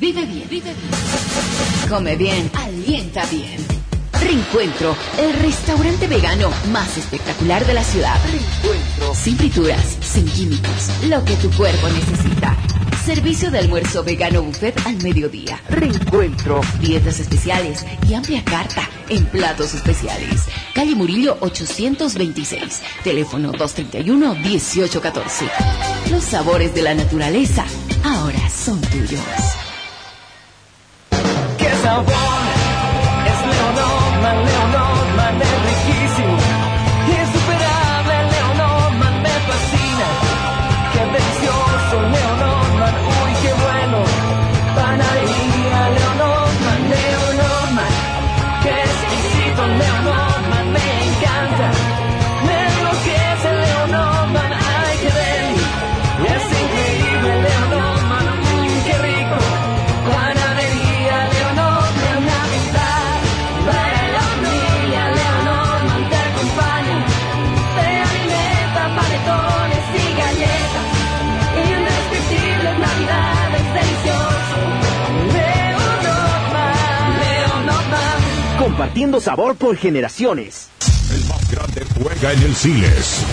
Vive bien, vive bien. Come bien, alienta bien. Reencuentro, el restaurante vegano más espectacular de la ciudad. Reencuentro. Sin frituras, sin químicos, lo que tu cuerpo necesita. Servicio de almuerzo vegano buffet al mediodía. Reencuentro. Dietas especiales y amplia carta en platos especiales. Calle Murillo 826. Teléfono 231-1814. Los sabores de la naturaleza ahora son tuyos. ¡Qué sabor! Es Leonorman, Leonorman Compartiendo sabor por generaciones. El más grande juega en el Siles.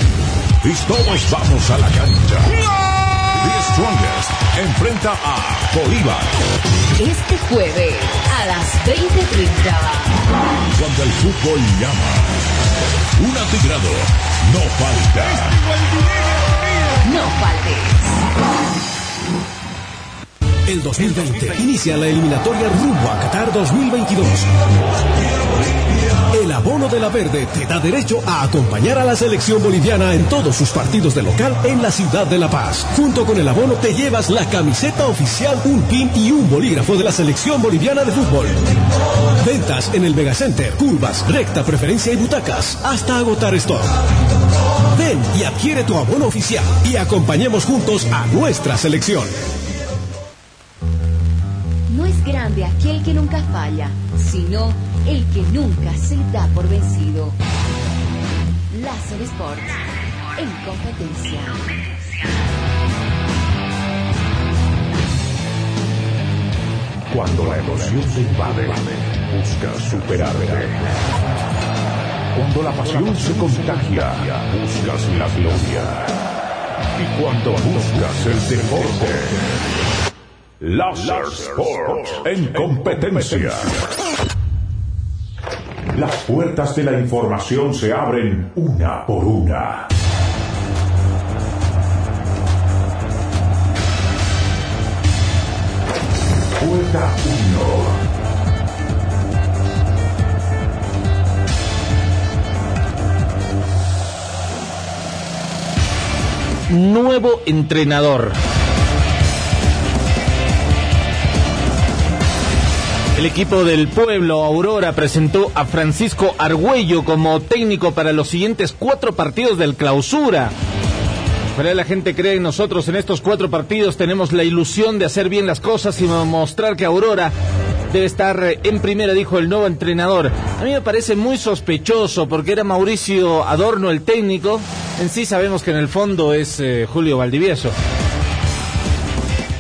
Y todos vamos a la cancha. The Strongest enfrenta a Bolívar. Este jueves a las 20.30. Cuando el fútbol llama. Un atigrado no falta. No faltes. El 2020 inicia la eliminatoria rumbo a Qatar 2022. El abono de la verde te da derecho a acompañar a la selección boliviana en todos sus partidos de local en la ciudad de La Paz. Junto con el abono te llevas la camiseta oficial, un pin y un bolígrafo de la selección boliviana de fútbol. Ventas en el Megacenter, curvas, recta, preferencia y butacas, hasta agotar stock. Ven y adquiere tu abono oficial y acompañemos juntos a nuestra selección. Grande aquel que nunca falla, sino el que nunca se da por vencido. Láser Sports, en competencia. Cuando la emoción te invade, busca superarte. Cuando la pasión se contagia, buscas la gloria. Y cuando buscas el deporte, Láser Sports en competencia. Las puertas de la información se abren una por una. Puerta 1. Nuevo entrenador. El equipo del pueblo Aurora presentó a Francisco Argüello como técnico para los siguientes cuatro partidos del clausura. Ojalá la gente cree en nosotros en estos cuatro partidos. Tenemos la ilusión de hacer bien las cosas y mostrar que Aurora debe estar en primera, dijo el nuevo entrenador. A mí me parece muy sospechoso porque era Mauricio Adorno el técnico. En sí sabemos que en el fondo es eh, Julio Valdivieso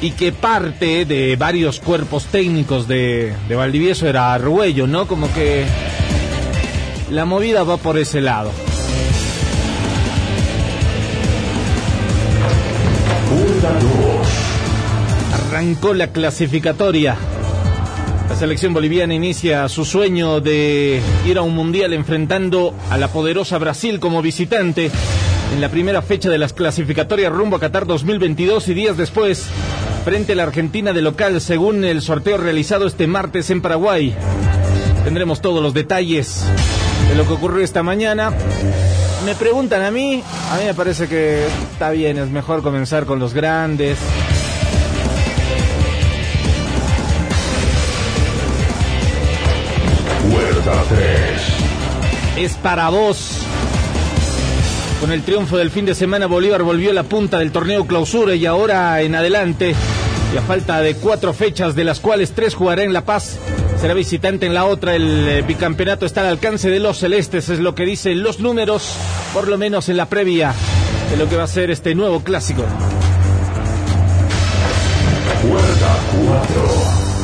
y que parte de varios cuerpos técnicos de, de Valdivieso era Argüello, ¿no? Como que la movida va por ese lado. Arrancó la clasificatoria. La selección boliviana inicia su sueño de ir a un mundial enfrentando a la poderosa Brasil como visitante en la primera fecha de las clasificatorias rumbo a Qatar 2022 y días después frente a la Argentina de local según el sorteo realizado este martes en Paraguay. Tendremos todos los detalles de lo que ocurrió esta mañana. Me preguntan a mí, a mí me parece que está bien, es mejor comenzar con los grandes. Puerta 3. Es para vos. Con el triunfo del fin de semana, Bolívar volvió a la punta del torneo clausura y ahora en adelante y a falta de cuatro fechas, de las cuales tres jugará en La Paz, será visitante en la otra. El eh, bicampeonato está al alcance de los celestes, es lo que dicen los números, por lo menos en la previa de lo que va a ser este nuevo clásico.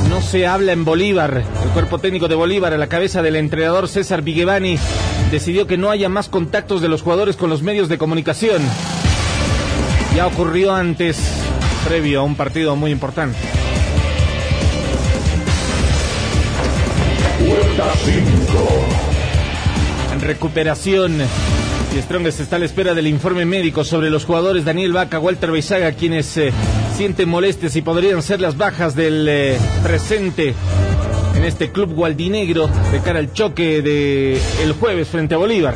No se habla en Bolívar. El cuerpo técnico de Bolívar, a la cabeza del entrenador César Viguevani, decidió que no haya más contactos de los jugadores con los medios de comunicación. Ya ocurrió antes, previo a un partido muy importante. En recuperación, y está a la espera del informe médico sobre los jugadores Daniel Vaca, Walter Beizaga, quienes eh, sienten molestias y podrían ser las bajas del eh, presente en este club gualdinegro de cara al choque de el jueves frente a Bolívar.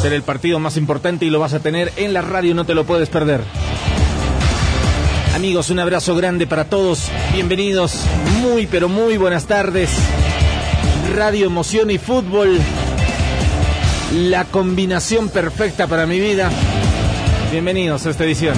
Será el partido más importante y lo vas a tener en la radio, no te lo puedes perder. Amigos, un abrazo grande para todos. Bienvenidos. Muy, pero muy buenas tardes. Radio Emoción y Fútbol. La combinación perfecta para mi vida. Bienvenidos a esta edición.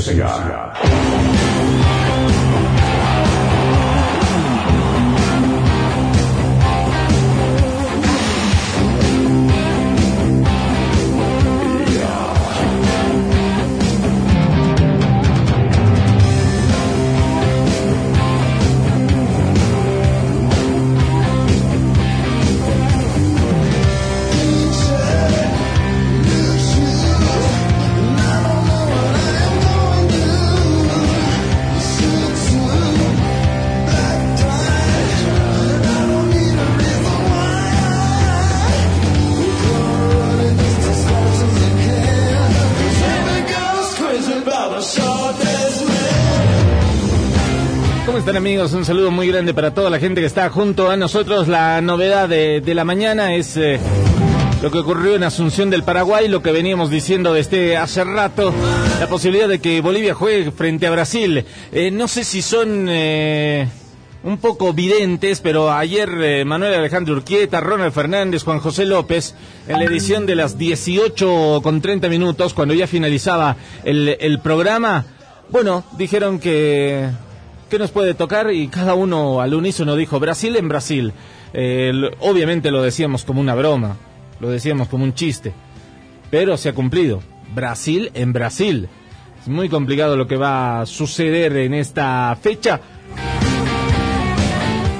Competencia. ¿Cómo Un saludo muy grande para toda la gente que está junto a nosotros. La novedad de, la mañana es eh, lo que ocurrió en Asunción del Paraguay, lo que veníamos diciendo desde hace rato, la posibilidad de que Bolivia juegue frente a Brasil. Eh, no sé si son eh, un poco videntes, pero ayer eh, Manuel Alejandro Urquieta, Ronald Fernández, Juan José López, en la edición de las 18 con 30 minutos, cuando ya finalizaba el programa, bueno, dijeron que ¿qué nos puede tocar? Y cada uno al unísono dijo, Brasil en Brasil. Eh, obviamente lo decíamos como una broma, lo decíamos como un chiste, pero se ha cumplido. Brasil en Brasil. Es muy complicado lo que va a suceder en esta fecha.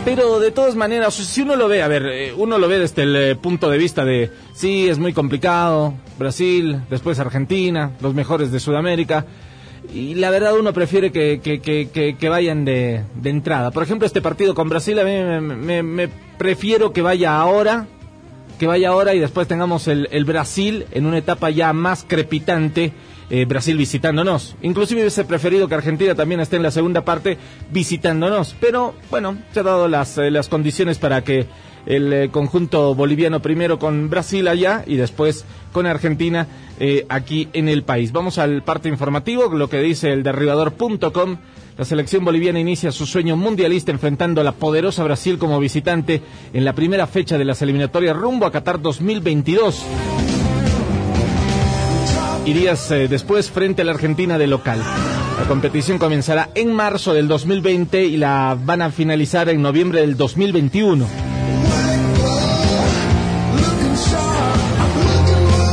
Pero de todas maneras, si uno lo ve, a ver, eh, uno lo ve desde el eh, punto de vista de, sí, es muy complicado, Brasil, después Argentina, los mejores de Sudamérica, y la verdad uno prefiere que, que, que, vayan de, de entrada. Por ejemplo, este partido con Brasil, a mí me, me- me prefiero que vaya ahora, que vaya ahora y después tengamos el, el Brasil en una etapa ya más crepitante, eh, Brasil visitándonos. Inclusive hubiese preferido que Argentina también esté en la segunda parte visitándonos, pero bueno, se han dado las, eh, las condiciones para que el eh, conjunto boliviano primero con Brasil allá y después con Argentina eh, aquí en el país. Vamos al parte informativo, lo que dice el derribador.com. La selección boliviana inicia su sueño mundialista enfrentando a la poderosa Brasil como visitante en la primera fecha de las eliminatorias rumbo a Qatar 2022. Y días eh, después frente a la Argentina de local. La competición comenzará en marzo del 2020 y la van a finalizar en noviembre del 2021.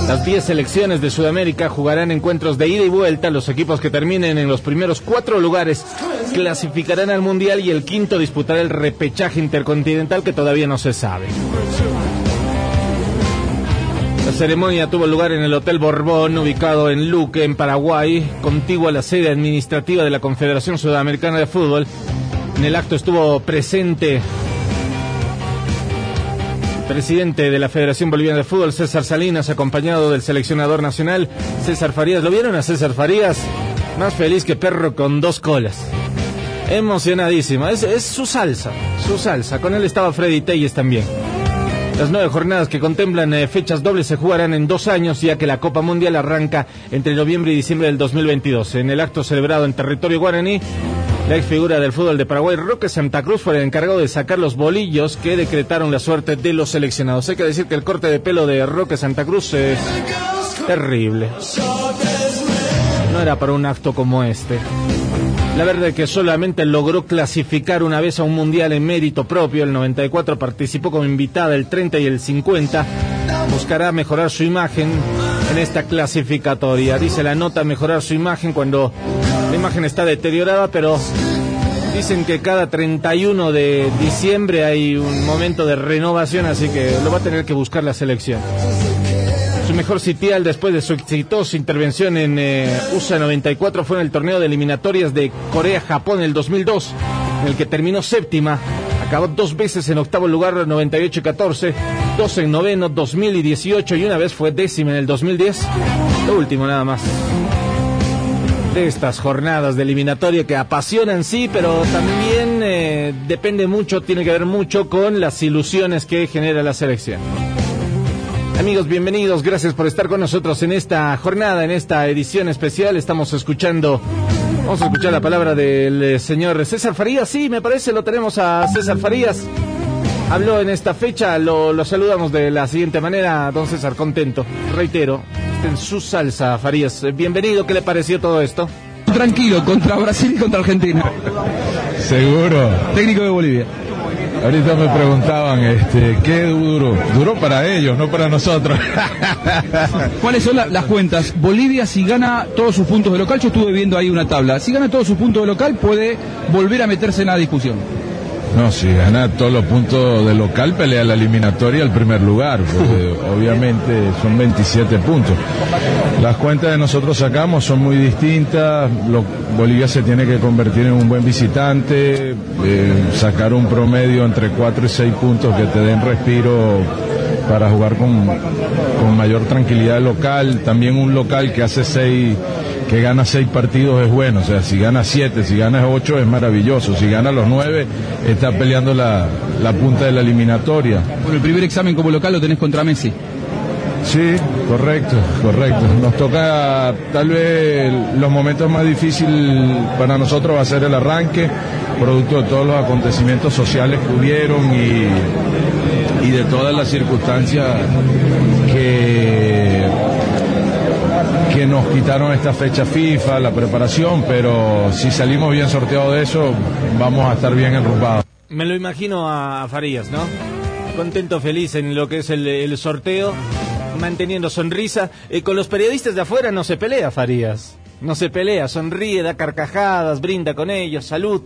Las 10 selecciones de Sudamérica jugarán encuentros de ida y vuelta. Los equipos que terminen en los primeros cuatro lugares clasificarán al Mundial y el quinto disputará el repechaje intercontinental que todavía no se sabe. La ceremonia tuvo lugar en el Hotel Borbón, ubicado en Luque, en Paraguay, contiguo a la sede administrativa de la Confederación Sudamericana de Fútbol. En el acto estuvo presente presidente de la Federación Boliviana de Fútbol, César Salinas, acompañado del seleccionador nacional, César Farías. ¿Lo vieron a César Farías? Más feliz que perro con dos colas. Emocionadísimo. Es, es su salsa, su salsa. Con él estaba Freddy Telles también. Las nueve jornadas que contemplan eh, fechas dobles se jugarán en dos años, ya que la Copa Mundial arranca entre noviembre y diciembre del 2022. En el acto celebrado en territorio guaraní, la ex figura del fútbol de Paraguay, Roque Santa Cruz, fue el encargado de sacar los bolillos que decretaron la suerte de los seleccionados. Hay que decir que el corte de pelo de Roque Santa Cruz es terrible. No era para un acto como este. La verdad es que solamente logró clasificar una vez a un mundial en mérito propio. El 94 participó como invitada el 30 y el 50. Buscará mejorar su imagen en esta clasificatoria. Dice la nota mejorar su imagen cuando la imagen está deteriorada, pero dicen que cada 31 de diciembre hay un momento de renovación, así que lo va a tener que buscar la selección. Su mejor sitial después de su exitosa intervención en eh, USA 94 fue en el torneo de eliminatorias de Corea-Japón en el 2002, en el que terminó séptima. Acabó dos veces en octavo lugar 98 y 14, dos en noveno 2000 y 18 y una vez fue décima en el 2010. Lo último nada más. De estas jornadas de eliminatoria que apasionan sí, pero también eh, depende mucho, tiene que ver mucho con las ilusiones que genera la selección. Amigos, bienvenidos. Gracias por estar con nosotros en esta jornada, en esta edición especial. Estamos escuchando, vamos a escuchar la palabra del eh, señor César Farías. Sí, me parece, lo tenemos a César Farías. Habló en esta fecha, lo, lo saludamos de la siguiente manera, don César, contento. Reitero, en su salsa, Farías. Bienvenido, ¿qué le pareció todo esto? Tranquilo, contra Brasil y contra Argentina. Seguro. Técnico de Bolivia. Ahorita me preguntaban, este, ¿qué duro? Duro para ellos, no para nosotros. ¿Cuáles son la- las cuentas? Bolivia, si gana todos sus puntos de local, yo estuve viendo ahí una tabla. Si gana todos sus puntos de local, puede volver a meterse en la discusión. No, si gana todos los puntos de local, pelea la eliminatoria al primer lugar, porque obviamente son 27 puntos. Las cuentas que nosotros sacamos son muy distintas. Lo- Bolivia se tiene que convertir en un buen visitante, eh, sacar un promedio entre 4 y 6 puntos que te den respiro para jugar con, con mayor tranquilidad local. También un local que hace 6 que gana seis partidos es bueno, o sea, si gana siete, si gana ocho es maravilloso, si gana los nueve está peleando la, la punta de la eliminatoria. Bueno, el primer examen como local lo tenés contra Messi. Sí, correcto, correcto. Nos toca tal vez los momentos más difíciles para nosotros va a ser el arranque, producto de todos los acontecimientos sociales que hubieron y, y de todas las circunstancias que que nos quitaron esta fecha FIFA, la preparación, pero si salimos bien sorteados de eso, vamos a estar bien enrumbados. Me lo imagino a Farías, ¿no? Contento, feliz en lo que es el, el sorteo, manteniendo sonrisa. Eh, con los periodistas de afuera no se pelea Farías. No se pelea, sonríe, da carcajadas, brinda con ellos, salud.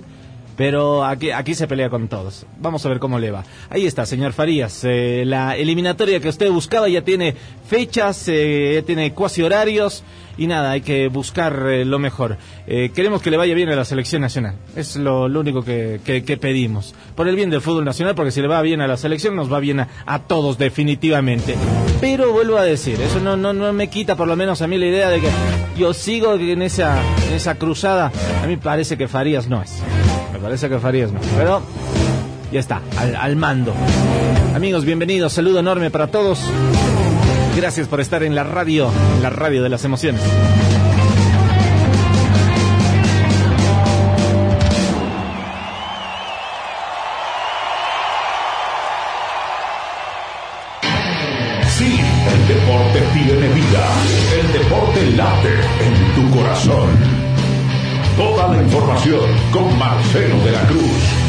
Pero aquí, se pelea con todos. Vamos a ver cómo le va. Ahí está, señor Farías. eh, la eliminatoria que usted buscaba ya tiene fechas, eh, ya tiene cuasi horarios. Y nada, hay que buscar eh, lo mejor. Queremos que le vaya bien a la selección nacional. Es lo, único que pedimos. Por el bien del fútbol nacional, porque si le va bien a la selección, nos va bien a, a todos definitivamente. Pero vuelvo a decir, eso no, no, no me quita por lo menos a mí la idea de que yo sigo en esa, en esa cruzada. A mí parece que Farías no es. Parece que Farías no. Pero ya está, al, mando. Amigos, bienvenidos. Saludo enorme para todos. Gracias por estar en la radio, la radio de las emociones. Sí, el deporte tiene vida. El deporte late en tu corazón. Toda la información con Marcelo de la Cruz.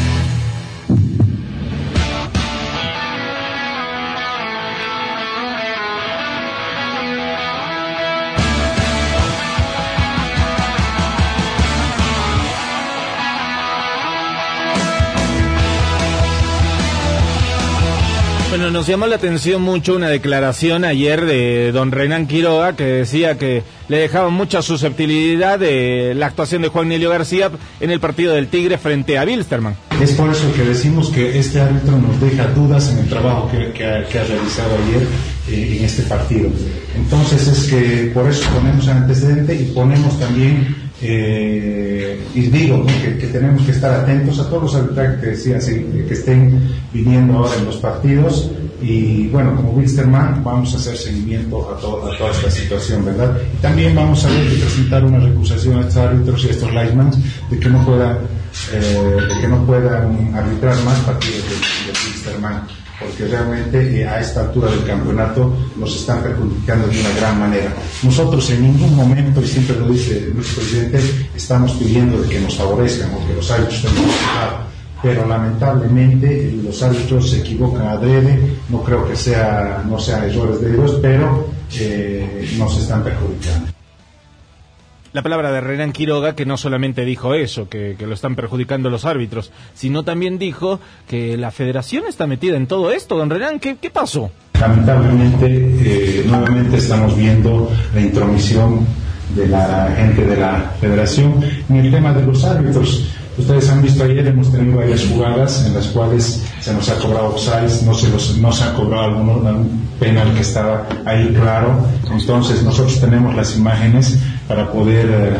Nos llamó la atención mucho una declaración ayer de don Renan Quiroga que decía que le dejaba mucha susceptibilidad de la actuación de Juan Nelio García en el partido del Tigre frente a Bilsterman. Es por eso que decimos que este árbitro nos deja dudas en el trabajo que, que ha realizado ayer eh, en este partido. Entonces es que por eso ponemos el antecedente y ponemos también, eh, y digo que, tenemos que estar atentos a todos los arbitrajes que decía, sí, que estén viniendo ahora en los partidos. Y bueno, como Wilstermann vamos a hacer seguimiento a, to- a toda esta situación, ¿verdad? También vamos a presentar una recusación a estos árbitros y a estos linesmen de que no puedan, eh, de que no puedan arbitrar más partidos de, de Wilstermann porque realmente eh, a esta altura del campeonato nos están perjudicando de una gran manera. Nosotros en ningún momento, y siempre lo dice nuestro presidente, estamos pidiendo de que nos favorezcan o que los árbitros estén pero lamentablemente eh, los árbitros se equivocan adrede, no creo que sea, no sean errores de ellos, pero eh, nos están perjudicando. La palabra de Renan Quiroga que no solamente dijo eso, que, que lo están perjudicando los árbitros, sino también dijo que la federación está metida en todo esto. Don Renan, ¿qué, qué pasó? Lamentablemente, eh, nuevamente estamos viendo la intromisión de la gente de la federación en el tema de los árbitros. Ustedes han visto ayer, hemos tenido varias jugadas en las cuales se nos ha cobrado offsides, no se, los, no se ha cobrado algún penal que estaba ahí claro. Entonces nosotros tenemos las imágenes para poder, eh,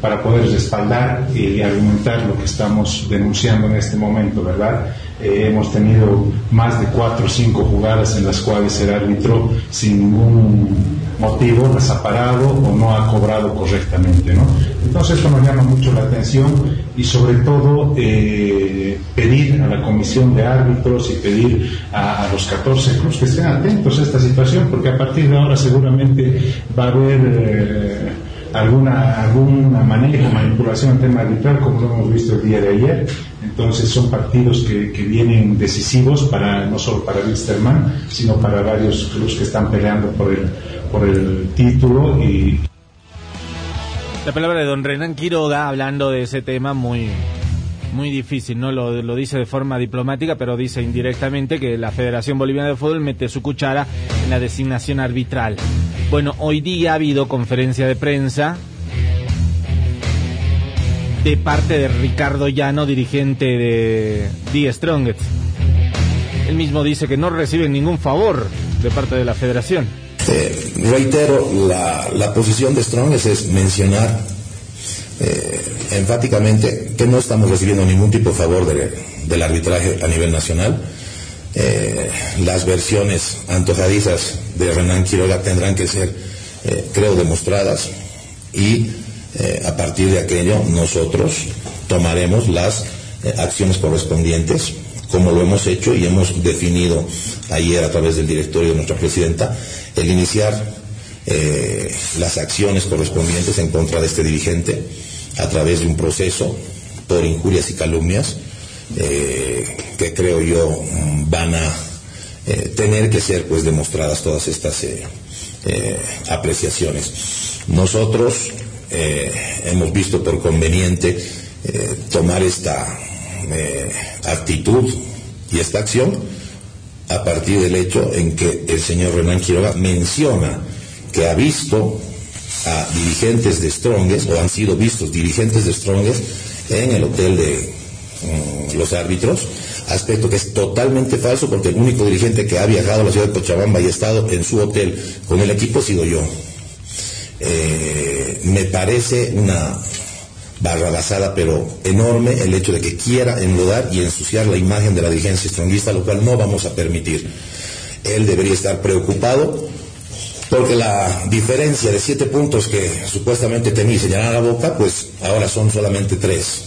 para poder respaldar y argumentar lo que estamos denunciando en este momento, ¿verdad? Eh, hemos tenido más de cuatro o cinco jugadas en las cuales el árbitro sin ningún motivo las ha parado o no ha cobrado correctamente, ¿no? Entonces esto nos llama mucho la atención y sobre todo eh, pedir a la comisión de árbitros y pedir a, a, los 14 clubes que estén atentos a esta situación porque a partir de ahora seguramente va a haber eh, alguna, alguna manejo, manipulación en tema arbitral como lo hemos visto el día de ayer. Entonces son partidos que, que vienen decisivos para no solo para Wilstermann, sino para varios clubes que están peleando por el, por el título y La palabra de don Renan Quiroga hablando de ese tema muy muy difícil, ¿no? Lo, lo dice de forma diplomática, pero dice indirectamente que la Federación Boliviana de Fútbol mete su cuchara en la designación arbitral. Bueno, hoy día ha habido conferencia de prensa de parte de Ricardo Llano, dirigente de The Strongest. Él mismo dice que no recibe ningún favor de parte de la federación. Eh, reitero, la, la, posición de Strongest es mencionar eh, enfáticamente que no estamos recibiendo ningún tipo de favor de, del arbitraje a nivel nacional. Eh, las versiones antojadizas de Renan Quiroga tendrán que ser, creo, demostradas y a partir de aquello nosotros tomaremos las acciones correspondientes como lo hemos hecho y hemos definido ayer a través del directorio de nuestra presidenta, el iniciar eh, las acciones correspondientes en contra de este dirigente a través de un proceso por injurias y calumnias eh, que creo yo van a eh, tener que ser pues demostradas todas estas apreciaciones. Nosotros hemos visto por conveniente tomar esta actitud y esta acción a partir del hecho en que el señor Renan Quiroga menciona que ha visto a dirigentes de Strongest o han sido vistos dirigentes de Strongest en el hotel de um, los árbitros, aspecto que es totalmente falso porque el único dirigente que ha viajado a la ciudad de Cochabamba y ha estado en su hotel con el equipo ha sido yo. Eh, me parece una barrabasada, pero enorme, el hecho de que quiera enlodar y ensuciar la imagen de la dirigencia estronguista, lo cual no vamos a permitir. Él debería estar preocupado porque la diferencia de siete puntos que supuestamente tenía y señalar la boca, pues ahora son solamente tres.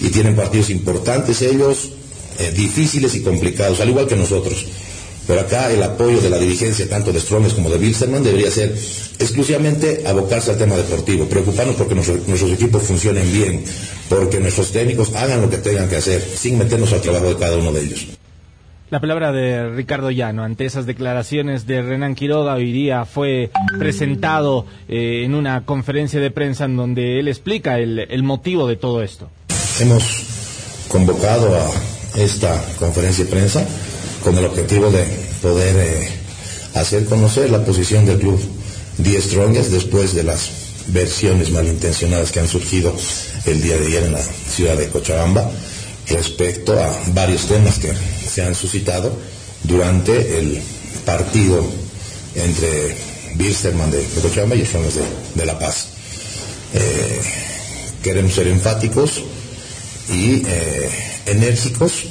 Y tienen partidos importantes ellos, eh, difíciles y complicados, al igual que nosotros. Pero acá el apoyo de la dirigencia, tanto de Stromes como de Wilstermann, debería ser exclusivamente abocarse al tema deportivo, preocuparnos porque nuestro, nuestros equipos funcionen bien, porque nuestros técnicos hagan lo que tengan que hacer, sin meternos al trabajo de cada uno de ellos. La palabra de Ricardo Llano ante esas declaraciones de Renan Quiroga hoy día fue presentado eh, en una conferencia de prensa en donde él explica el, el motivo de todo esto. Hemos convocado a esta conferencia de prensa con el objetivo de poder eh, hacer conocer la posición del club The Strongest después de las versiones malintencionadas que han surgido el día de ayer en la ciudad de Cochabamba respecto a varios temas que se han suscitado durante el partido entre Bilsterman de, Cochabamba y Strongest de, de La Paz. Eh, queremos ser enfáticos y eh, enérgicos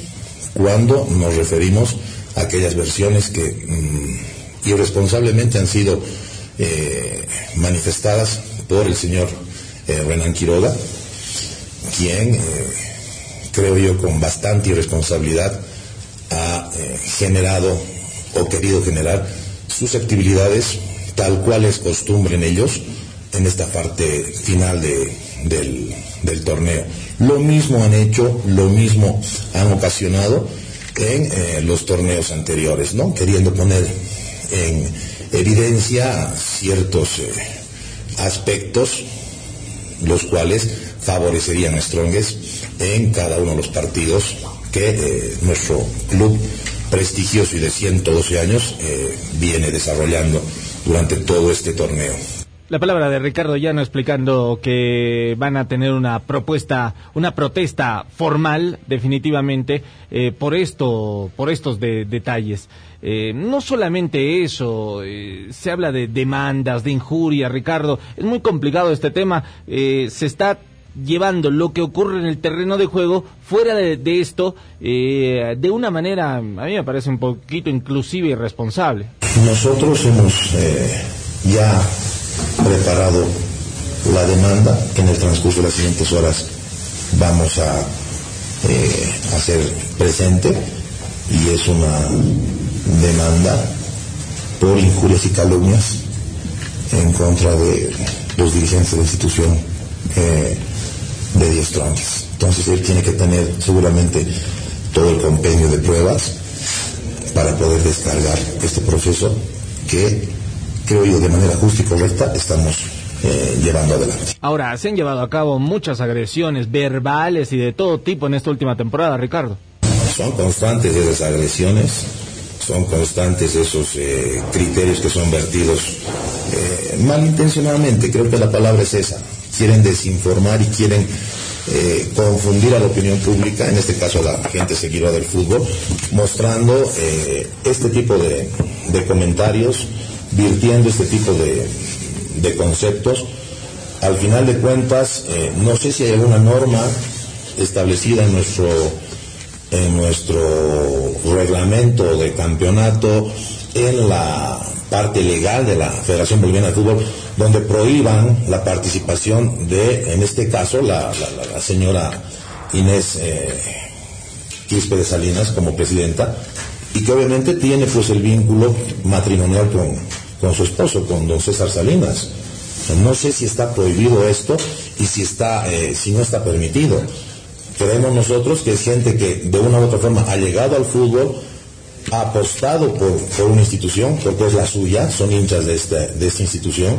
cuando nos referimos a aquellas versiones que mm, irresponsablemente han sido eh, manifestadas por el señor Renan Quiroga, quien creo yo con bastante irresponsabilidad ha eh, generado o querido generar susceptibilidades tal cual es costumbre en ellos en esta parte final de, del, torneo. Lo mismo han hecho, lo mismo han ocasionado en eh, los torneos anteriores, ¿no? Queriendo poner en evidencia ciertos eh, aspectos los cuales favorecerían a Strongest en cada uno de los partidos que eh, nuestro club prestigioso y de 112 años eh, viene desarrollando durante todo este torneo. La palabra de Ricardo Llano explicando que van a tener una propuesta, una protesta formal, definitivamente, eh, por esto, por estos de- detalles. No solamente eso, se habla de demandas, de injuria, Ricardo. Es muy complicado este tema. Se está llevando lo que ocurre en el terreno de juego fuera de, esto eh, de una manera, a mí me parece un poquito inclusive irresponsable. Nosotros hemos eh, ya preparado la demanda que en el transcurso de las siguientes horas vamos a eh, hacer presente y es una demanda por injurias y calumnias en contra de los dirigentes de la institución eh, de Diez Tronques. Entonces él tiene que tener seguramente todo el compendio de pruebas para poder descargar este proceso que creo yo de manera justa y correcta estamos eh, llevando adelante. Ahora, se han llevado a cabo muchas agresiones verbales y de todo tipo en esta última temporada, Ricardo. Son constantes esas agresiones, son constantes esos eh, criterios que son vertidos eh, malintencionadamente, creo que la palabra es esa. Quieren desinformar y quieren eh, confundir a la opinión pública, en este caso a la gente seguidora del fútbol, mostrando eh, este tipo de, comentarios, virtiendo este tipo de, de conceptos. Al final de cuentas, eh, no sé si hay alguna norma establecida en nuestro en nuestro reglamento de campeonato en la parte legal de la Federación Boliviana de Fútbol donde prohíban la participación de, en este caso, la, señora Inés eh, Quispe de Salinas como presidenta y que obviamente tiene pues el vínculo matrimonial con, con su esposo, con don César Salinas. No sé si está prohibido esto y si está, eh, si no está permitido. Creemos nosotros que es gente que de una u otra forma ha llegado al fútbol, ha apostado por, por una institución, porque es la suya, son hinchas de esta, de esta institución,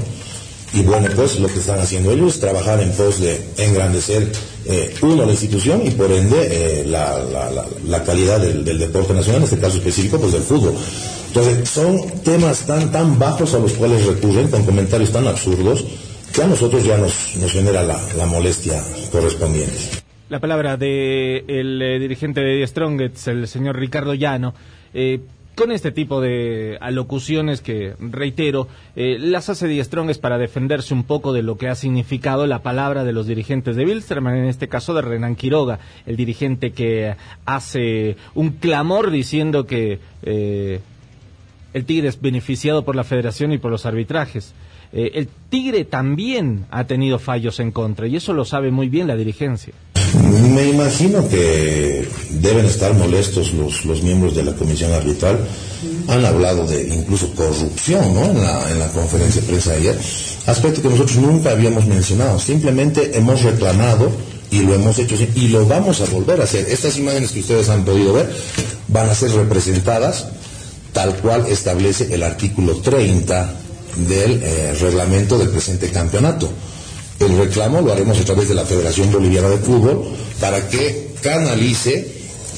y bueno, pues lo que están haciendo ellos trabajar en pos de engrandecer, eh, uno, la institución y por ende eh, la, la- la- calidad del, del deporte nacional, en este caso específico, pues del fútbol. Entonces, son temas tan, tan bajos a los cuales recurren con comentarios tan absurdos que a nosotros ya nos, nos genera la, molestia correspondiente. La palabra de el eh, dirigente de The Strongest, el señor Ricardo Llano, eh, con este tipo de alocuciones que, reitero, eh, las hace The Strongest para defenderse un poco de lo que ha significado la palabra de los dirigentes de Bilsterman, en este caso de Renan Quiroga, el dirigente que hace un clamor diciendo que eh, el Tigre es beneficiado por la federación y por los arbitrajes. Eh, el Tigre también ha tenido fallos en contra y eso lo sabe muy bien la dirigencia. Me imagino que deben estar molestos los, los miembros de la comisión arbitral. Han hablado de incluso corrupción ¿no? en, la, en la conferencia de prensa de ayer, aspecto que nosotros nunca habíamos mencionado. Simplemente hemos reclamado y lo hemos hecho y lo vamos a volver a hacer. Estas imágenes que ustedes han podido ver van a ser representadas tal cual establece el artículo 30 del eh, reglamento del presente campeonato. El reclamo lo haremos a través de la Federación Boliviana de Fútbol para que canalice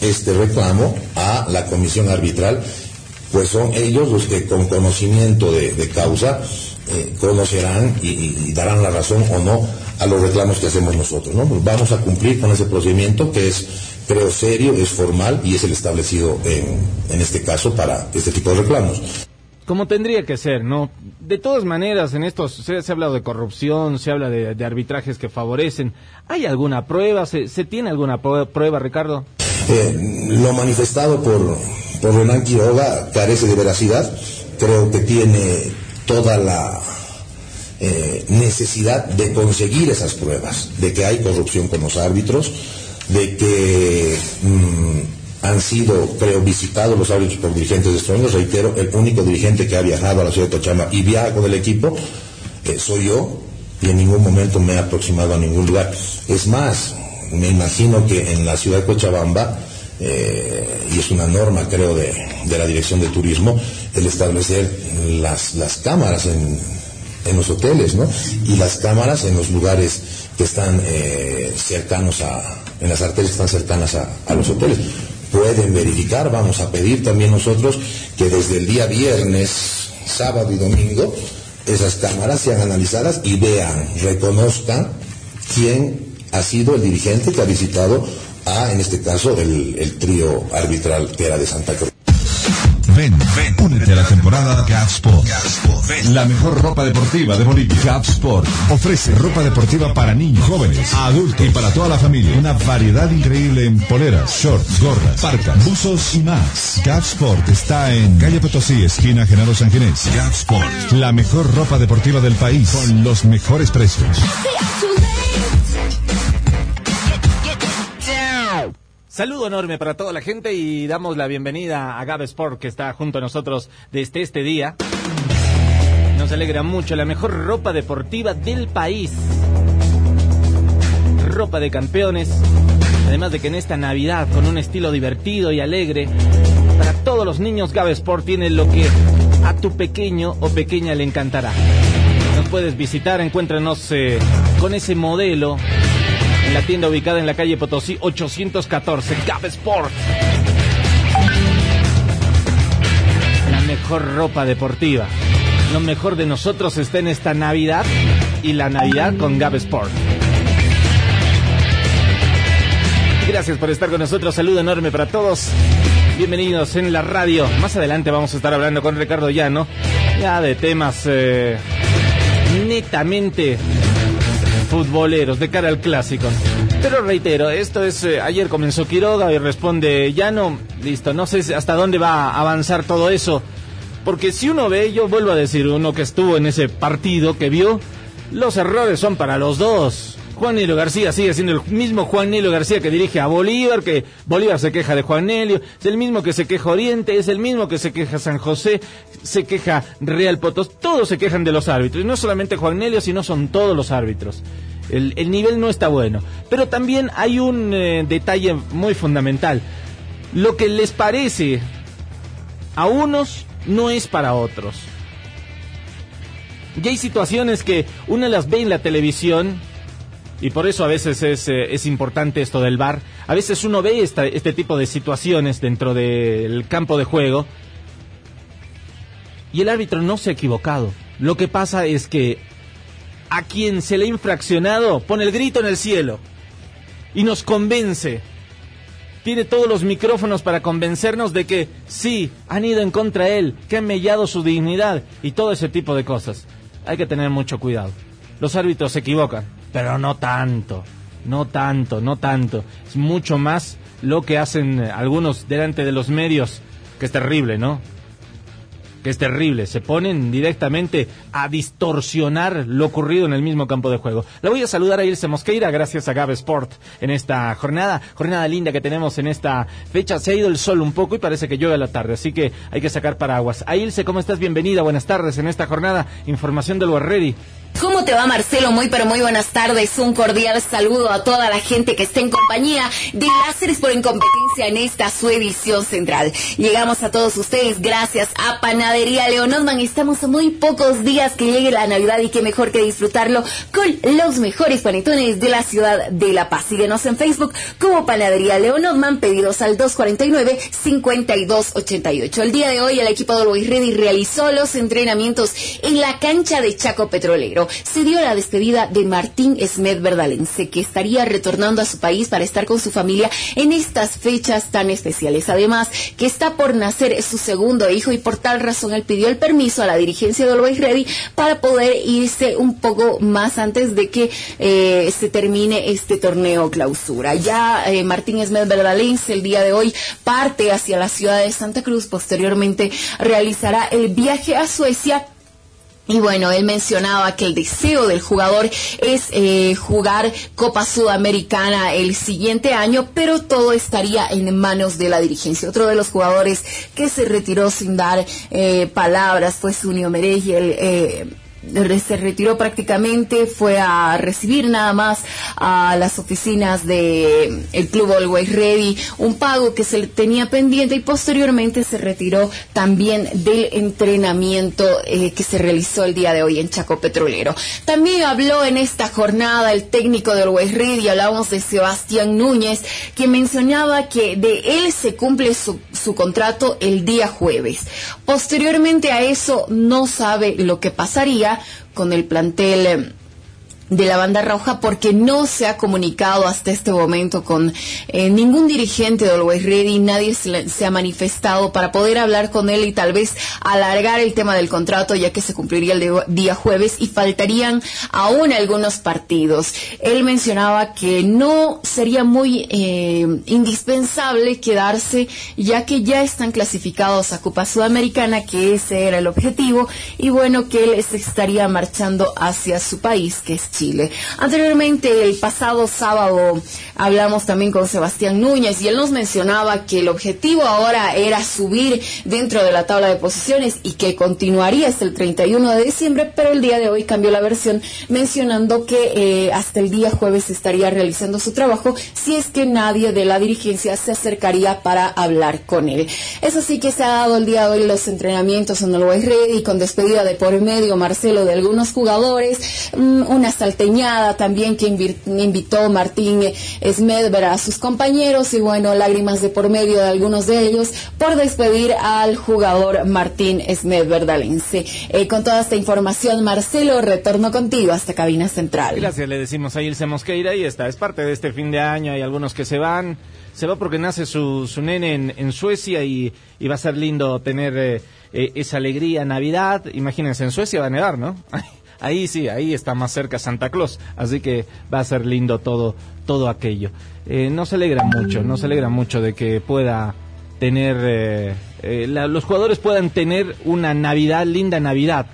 este reclamo a la comisión arbitral, pues son ellos los que con conocimiento de, causa eh, conocerán y, darán la razón o no a los reclamos que hacemos nosotros. ¿no? Vamos a cumplir con ese procedimiento que es, creo, serio, es formal y es el establecido en este caso para este tipo de reclamos. Como tendría que ser, ¿no? De todas maneras, en estos se, ha hablado de corrupción, se habla de, arbitrajes que favorecen. ¿Hay alguna prueba? ¿Se, tiene alguna prueba, prueba, Ricardo? Eh, lo manifestado por, por Renan Quiroga carece de veracidad. Creo que tiene toda la eh, necesidad de conseguir esas pruebas, de que hay corrupción con los árbitros, de que mm, han sido, creo, visitados los árbitros por dirigentes extraños. Reitero, el único dirigente que ha viajado a la ciudad de Tochama y viaja con el equipo eh, soy yo y en ningún momento me he aproximado a ningún lugar. Es más, me imagino que en la ciudad de Cochabamba, eh, y es una norma creo de, de, la Dirección de Turismo, el establecer las, las cámaras en, en, los hoteles, ¿no? Y las cámaras en los lugares que están eh, cercanos a, en las arterias que están cercanas a, a los hoteles. Pueden verificar, vamos a pedir también nosotros que desde el día viernes, sábado y domingo, esas cámaras sean analizadas y vean, reconozcan quién ha sido el dirigente que ha visitado a, en este caso, el, el trío arbitral que era de Santa Cruz. Ven, ven, únete a la temporada Gap Sport. La mejor ropa deportiva de Bolivia. Gap Sport ofrece ropa deportiva para niños, jóvenes, adultos y para toda la familia. Una variedad increíble en poleras, shorts, gorras, parcas, buzos y más. Gap Sport está en calle Potosí, esquina Genaro San Ginés. Gap Sport, la mejor ropa deportiva del país con los mejores precios. Saludo enorme para toda la gente y damos la bienvenida a Gab Sport que está junto a nosotros desde este día. Nos alegra mucho la mejor ropa deportiva del país. Ropa de campeones. Además de que en esta Navidad, con un estilo divertido y alegre, para todos los niños Gab Sport tiene lo que a tu pequeño o pequeña le encantará. Nos puedes visitar, encuéntranos eh, con ese modelo la tienda ubicada en la calle Potosí 814, Gap Sport. La mejor ropa deportiva. Lo mejor de nosotros está en esta Navidad y la Navidad con Gap Sport. Gracias por estar con nosotros. Saludo enorme para todos. Bienvenidos en la radio. Más adelante vamos a estar hablando con Ricardo Llano ya de temas eh, netamente futboleros de cara al clásico. Pero reitero, esto es, eh, ayer comenzó Quiroga y responde Llano, listo, no sé hasta dónde va a avanzar todo eso. Porque si uno ve, yo vuelvo a decir, uno que estuvo en ese partido, que vio, los errores son para los dos. Juan Nelio García sigue siendo el mismo Juan Nelio García que dirige a Bolívar, que Bolívar se queja de Juan Nelio, es el mismo que se queja Oriente, es el mismo que se queja San José, se queja Real Potos, todos se quejan de los árbitros, y no solamente Juan Nelio, sino son todos los árbitros. El, el nivel no está bueno. Pero también hay un eh, detalle muy fundamental. Lo que les parece a unos no es para otros. Y hay situaciones que uno las ve en la televisión y por eso a veces es, eh, es importante esto del bar. A veces uno ve este tipo de situaciones dentro del campo de juego y el árbitro no se ha equivocado. Lo que pasa es que a quien se le ha infraccionado pone el grito en el cielo y nos convence. Tiene todos los micrófonos para convencernos de que sí, han ido en contra de él, que han mellado su dignidad y todo ese tipo de cosas. Hay que tener mucho cuidado. Los árbitros se equivocan, pero no tanto, no tanto, no tanto. Es mucho más lo que hacen algunos delante de los medios, que es terrible, ¿no? que es terrible. Se ponen directamente a distorsionar lo ocurrido en el mismo campo de juego. La voy a saludar a Ilse Mosqueira, gracias a Gab Sport en esta jornada, jornada linda que tenemos en esta fecha. Se ha ido el sol un poco y parece que llueve a la tarde, así que hay que sacar paraguas. A Ilse, ¿cómo estás? Bienvenida, buenas tardes en esta jornada. Información del Guerreri. ¿Cómo te va Marcelo? Muy pero muy buenas tardes. Un cordial saludo a toda la gente que está en compañía de Láseres por Incompetencia en esta su edición central. Llegamos a todos ustedes gracias a Panadería Leonodman. Estamos a muy pocos días que llegue la Navidad y qué mejor que disfrutarlo con los mejores panetones de la ciudad de La Paz. Síguenos en Facebook como Panadería Leonodman, pedidos al 249-5288. El día de hoy el equipo de Luis Ready realizó los entrenamientos en la cancha de Chaco Petrolero. Se dio la despedida de Martín Esmed Verdalense, que estaría retornando a su país para estar con su familia en estas fechas tan especiales. Además, que está por nacer su segundo hijo y por tal razón él pidió el permiso a la dirigencia de Always Ready para poder irse un poco más antes de que eh, se termine este torneo clausura. Ya eh, Martín Esmed Verdalense el día de hoy parte hacia la ciudad de Santa Cruz, posteriormente realizará el viaje a Suecia y bueno, él mencionaba que el deseo del jugador es eh, jugar Copa Sudamericana el siguiente año, pero todo estaría en manos de la dirigencia. Otro de los jugadores que se retiró sin dar eh, palabras fue Sunio Mereyel. Eh, se retiró prácticamente, fue a recibir nada más a las oficinas de el Club Always Ready un pago que se tenía pendiente y posteriormente se retiró también del entrenamiento eh, que se realizó el día de hoy en Chaco Petrolero. También habló en esta jornada el técnico de Always Ready, hablamos de Sebastián Núñez, que mencionaba que de él se cumple su, su contrato el día jueves. Posteriormente a eso no sabe lo que pasaría con el plantel eh, de la banda roja porque no se ha comunicado hasta este momento con eh, ningún dirigente de Always Ready, nadie se, se, ha manifestado para poder hablar con él y tal vez alargar el tema del contrato ya que se cumpliría el día jueves y faltarían aún algunos partidos. Él mencionaba que no sería muy eh, indispensable quedarse ya que ya están clasificados a Copa Sudamericana, que ese era el objetivo y bueno que él se estaría marchando hacia su país que es Chile. Chile. Anteriormente, el pasado sábado, hablamos también con Sebastián Núñez y él nos mencionaba que el objetivo ahora era subir dentro de la tabla de posiciones y que continuaría hasta el 31 de diciembre, pero el día de hoy cambió la versión mencionando que eh, hasta el día jueves estaría realizando su trabajo si es que nadie de la dirigencia se acercaría para hablar con él. Eso sí que se ha dado el día de hoy los entrenamientos en el Way Ready con despedida de por medio Marcelo de algunos jugadores, mmm, una salteñada también que invitó Martín Smedber a sus compañeros y bueno, lágrimas de por medio de algunos de ellos por despedir al jugador Martín Smedber Dalense. Eh, con toda esta información, Marcelo, retorno contigo hasta cabina central. Gracias, le decimos a Ilse Mosqueira y esta es parte de este fin de año, hay algunos que se van, se va porque nace su, su nene en, Suecia y, y, va a ser lindo tener eh, eh, esa alegría Navidad. Imagínense, en Suecia va a nevar, ¿no? ahí sí, ahí está más cerca Santa Claus, así que va a ser lindo todo, todo aquello. Eh, no se alegra mucho, no se alegra mucho de que pueda tener, eh, eh, la, los jugadores puedan tener una Navidad, linda Navidad.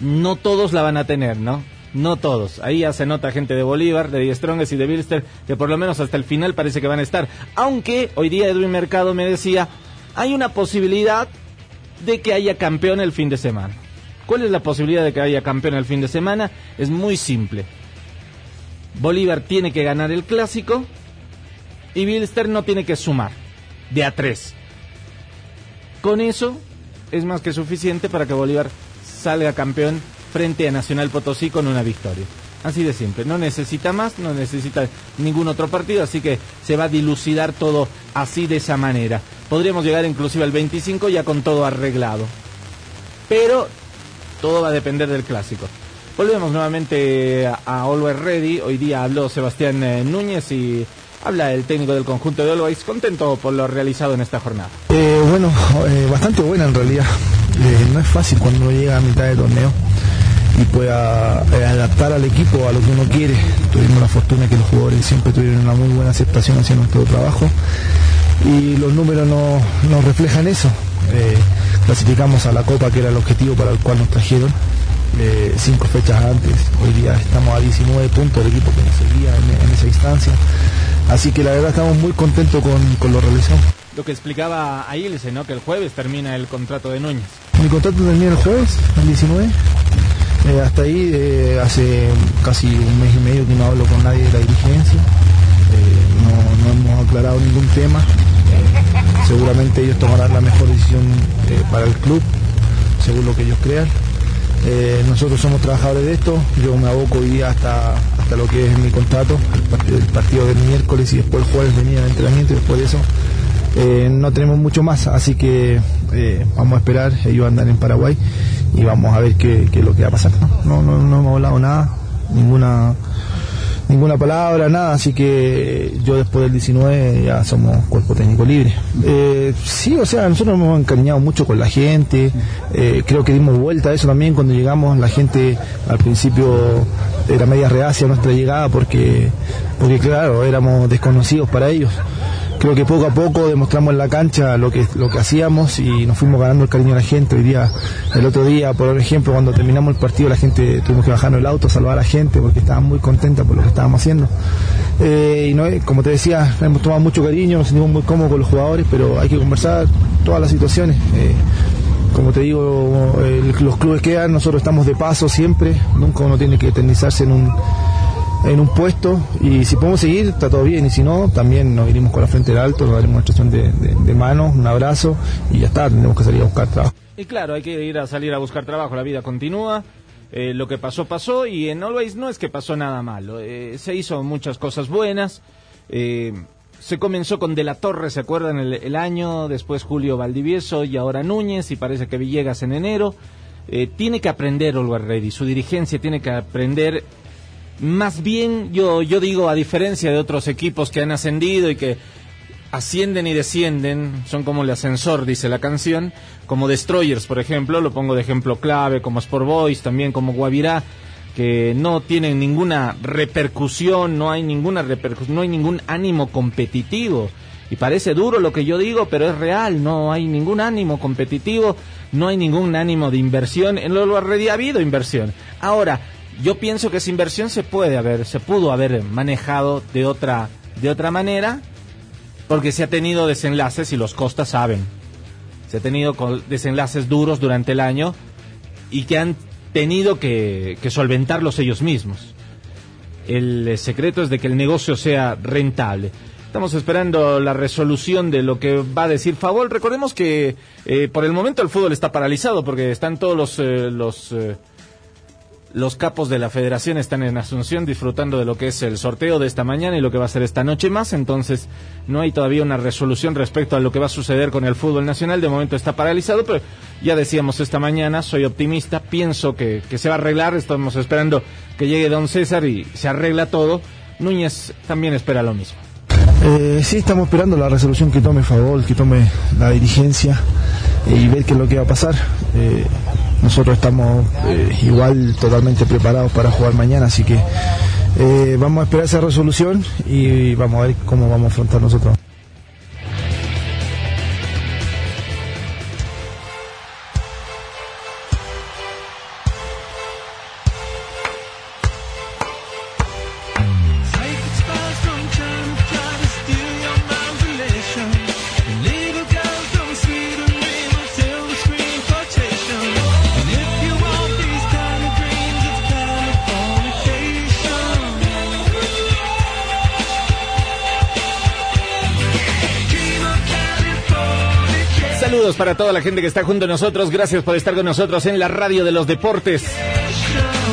No todos la van a tener, ¿no? No todos. Ahí ya se nota gente de Bolívar, de Strongest y de Bilster, que por lo menos hasta el final parece que van a estar. Aunque hoy día Edwin Mercado me decía, hay una posibilidad de que haya campeón el fin de semana. ¿Cuál es la posibilidad de que haya campeón el fin de semana? Es muy simple. Bolívar tiene que ganar el clásico y Bilster no tiene que sumar de a tres. Con eso es más que suficiente para que Bolívar salga campeón frente a Nacional Potosí con una victoria. Así de simple, no necesita más, no necesita ningún otro partido, así que se va a dilucidar todo así de esa manera. Podríamos llegar inclusive al 25 ya con todo arreglado. Pero todo va a depender del clásico. Volvemos nuevamente a, Always Ready. Hoy día habló Sebastián eh, Núñez y habla el técnico del conjunto de Always, contento por lo realizado en esta jornada. Eh, bueno, eh, bastante buena en realidad. Eh, no es fácil cuando llega a mitad de torneo y pueda adaptar al equipo a lo que uno quiere. Tuvimos la fortuna que los jugadores siempre tuvieron una muy buena aceptación hacia nuestro trabajo y los números nos no reflejan eso. Eh, clasificamos a la Copa, que era el objetivo para el cual nos trajeron, eh, cinco fechas antes. Hoy día estamos a 19 puntos del equipo que nos seguía en, en, esa instancia. Así que la verdad estamos muy contentos con, con lo realizado. Lo que explicaba a Ilse, ¿no? Que el jueves termina el contrato de Núñez. Mi contrato termina el jueves, el 19. Eh, hasta ahí eh, hace casi un mes y medio que no hablo con nadie de la dirigencia. Eh, no, no hemos aclarado ningún tema. Seguramente ellos tomarán la mejor decisión eh, para el club, según lo que ellos crean. Eh, nosotros somos trabajadores de esto, yo me aboco hoy día hasta, hasta lo que es mi contrato, el, part- el partido del miércoles y después el jueves venía el entrenamiento y después de eso eh, no tenemos mucho más, así que vamos a esperar, ellos andan en Paraguay y vamos a ver qué, qué es lo que va a pasar. No, no, no hemos hablado nada, ninguna ninguna palabra, nada, así que yo después del 19 ya somos cuerpo técnico libre. Eh, sí, o sea, nosotros nos hemos encariñado mucho con la gente, eh, creo que dimos vuelta a eso también cuando llegamos, la gente al principio era media reacia nuestra llegada porque, porque claro, éramos desconocidos para ellos. Creo que poco a poco demostramos en la cancha lo que, lo que hacíamos y nos fuimos ganando el cariño de la gente. Hoy día, el otro día, por ejemplo, cuando terminamos el partido, la gente tuvimos que bajarnos el auto, salvar a la gente porque estaban muy contenta por lo que estábamos haciendo. Eh, y no, eh, como te decía, hemos tomado mucho cariño, nos sentimos muy cómodos con los jugadores, pero hay que conversar todas las situaciones. Eh, como te digo, los clubes quedan, nosotros estamos de paso siempre, nunca uno tiene que eternizarse en un, en un puesto y si podemos seguir está todo bien y si no también nos iremos con la frente del alto, nos daremos una extensión de, de, manos, un abrazo y ya está, tendremos que salir a buscar trabajo. Y claro, hay que ir a salir a buscar trabajo, la vida continúa. Eh, lo que pasó, pasó. Y en Always no es que pasó nada malo. eh, se hizo muchas cosas buenas. eh, se comenzó con De la Torre, ¿se acuerdan? El, año, después Julio Valdivieso y ahora Núñez, y parece que Villegas en enero. Tiene que aprender Always Ready, su dirigencia tiene que aprender. Más bien, yo, yo digo, a diferencia de otros equipos que han ascendido y que ascienden y descienden, son como el ascensor, dice la canción, como Destroyers, por ejemplo, lo pongo de ejemplo clave, como Sport Boys, también como Guavirá, que no tienen ninguna repercusión, no hay ninguna repercusión, no hay ningún ánimo competitivo. Y parece duro lo que yo digo, pero es real, no hay ningún ánimo competitivo, no hay ningún ánimo de inversión, en lo already ha habido inversión. Ahora, yo pienso que esa inversión se puede haber, se pudo haber manejado de otra, de otra manera, porque se ha tenido desenlaces y los costas saben. Se ha tenido desenlaces duros durante el año y que han tenido que, solventarlos ellos mismos. El eh, secreto es de que el negocio sea rentable. Estamos esperando la resolución de lo que va a decir Favol. Recordemos que eh, por el momento el fútbol está paralizado porque están todos los, eh, los, los capos de la federación están en Asunción disfrutando de lo que es el sorteo de esta mañana y lo que va a ser esta noche más. Entonces no hay todavía una resolución respecto a lo que va a suceder con el fútbol nacional. De momento está paralizado, pero ya decíamos esta mañana, soy optimista, pienso que, que se va a arreglar. Estamos esperando que llegue don César y se arregla todo. Núñez también espera lo mismo. Eh, sí, estamos esperando la resolución que tome favor, que tome la dirigencia y ver qué es lo que va a pasar. Eh, nosotros estamos eh, igual totalmente preparados para jugar mañana, así que eh, vamos a esperar esa resolución y vamos a ver cómo vamos a afrontar nosotros. Para toda la gente que está junto a nosotros. Gracias por estar con nosotros en la radio de los deportes.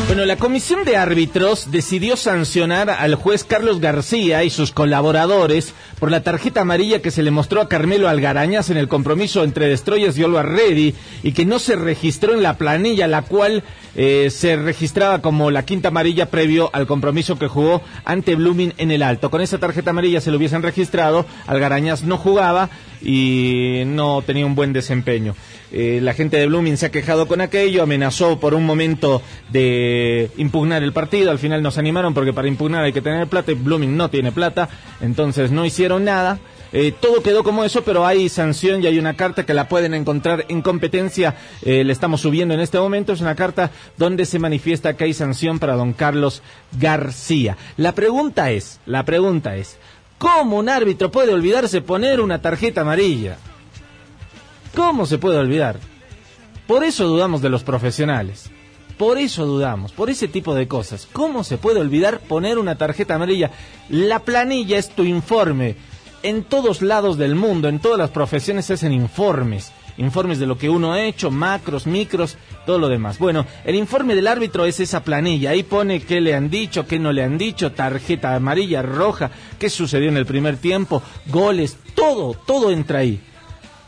Bueno, la comisión de árbitros decidió sancionar al juez Carlos García y sus colaboradores por la tarjeta amarilla que se le mostró a Carmelo Algarañas en el compromiso entre Destroyers y Alba Ready y que no se registró en la planilla, la cual eh, se registraba como la quinta amarilla previo al compromiso que jugó ante Blooming en el Alto. Con esa tarjeta amarilla se lo hubiesen registrado, Algarañas no jugaba y no tenía un buen desempeño. Eh, la gente de Blooming se ha quejado con aquello, amenazó por un momento de impugnar el partido, al final nos animaron porque para impugnar hay que tener plata y Blooming no tiene plata, entonces no hicieron nada. Eh, todo quedó como eso, pero hay sanción y hay una carta que la pueden encontrar en competencia. Eh, le estamos subiendo en este momento. Es una carta donde se manifiesta que hay sanción para don Carlos García. La pregunta es, la pregunta es, ¿cómo un árbitro puede olvidarse poner una tarjeta amarilla? ¿Cómo se puede olvidar? Por eso dudamos de los profesionales. Por eso dudamos, por ese tipo de cosas. ¿Cómo se puede olvidar poner una tarjeta amarilla? La planilla es tu informe. En todos lados del mundo, en todas las profesiones se hacen informes informes de lo que uno ha hecho, macros, micros, todo lo demás. Bueno, el informe del árbitro es esa planilla, ahí pone qué le han dicho, qué no le han dicho, tarjeta amarilla, roja, qué sucedió en el primer tiempo, goles, todo, todo entra ahí.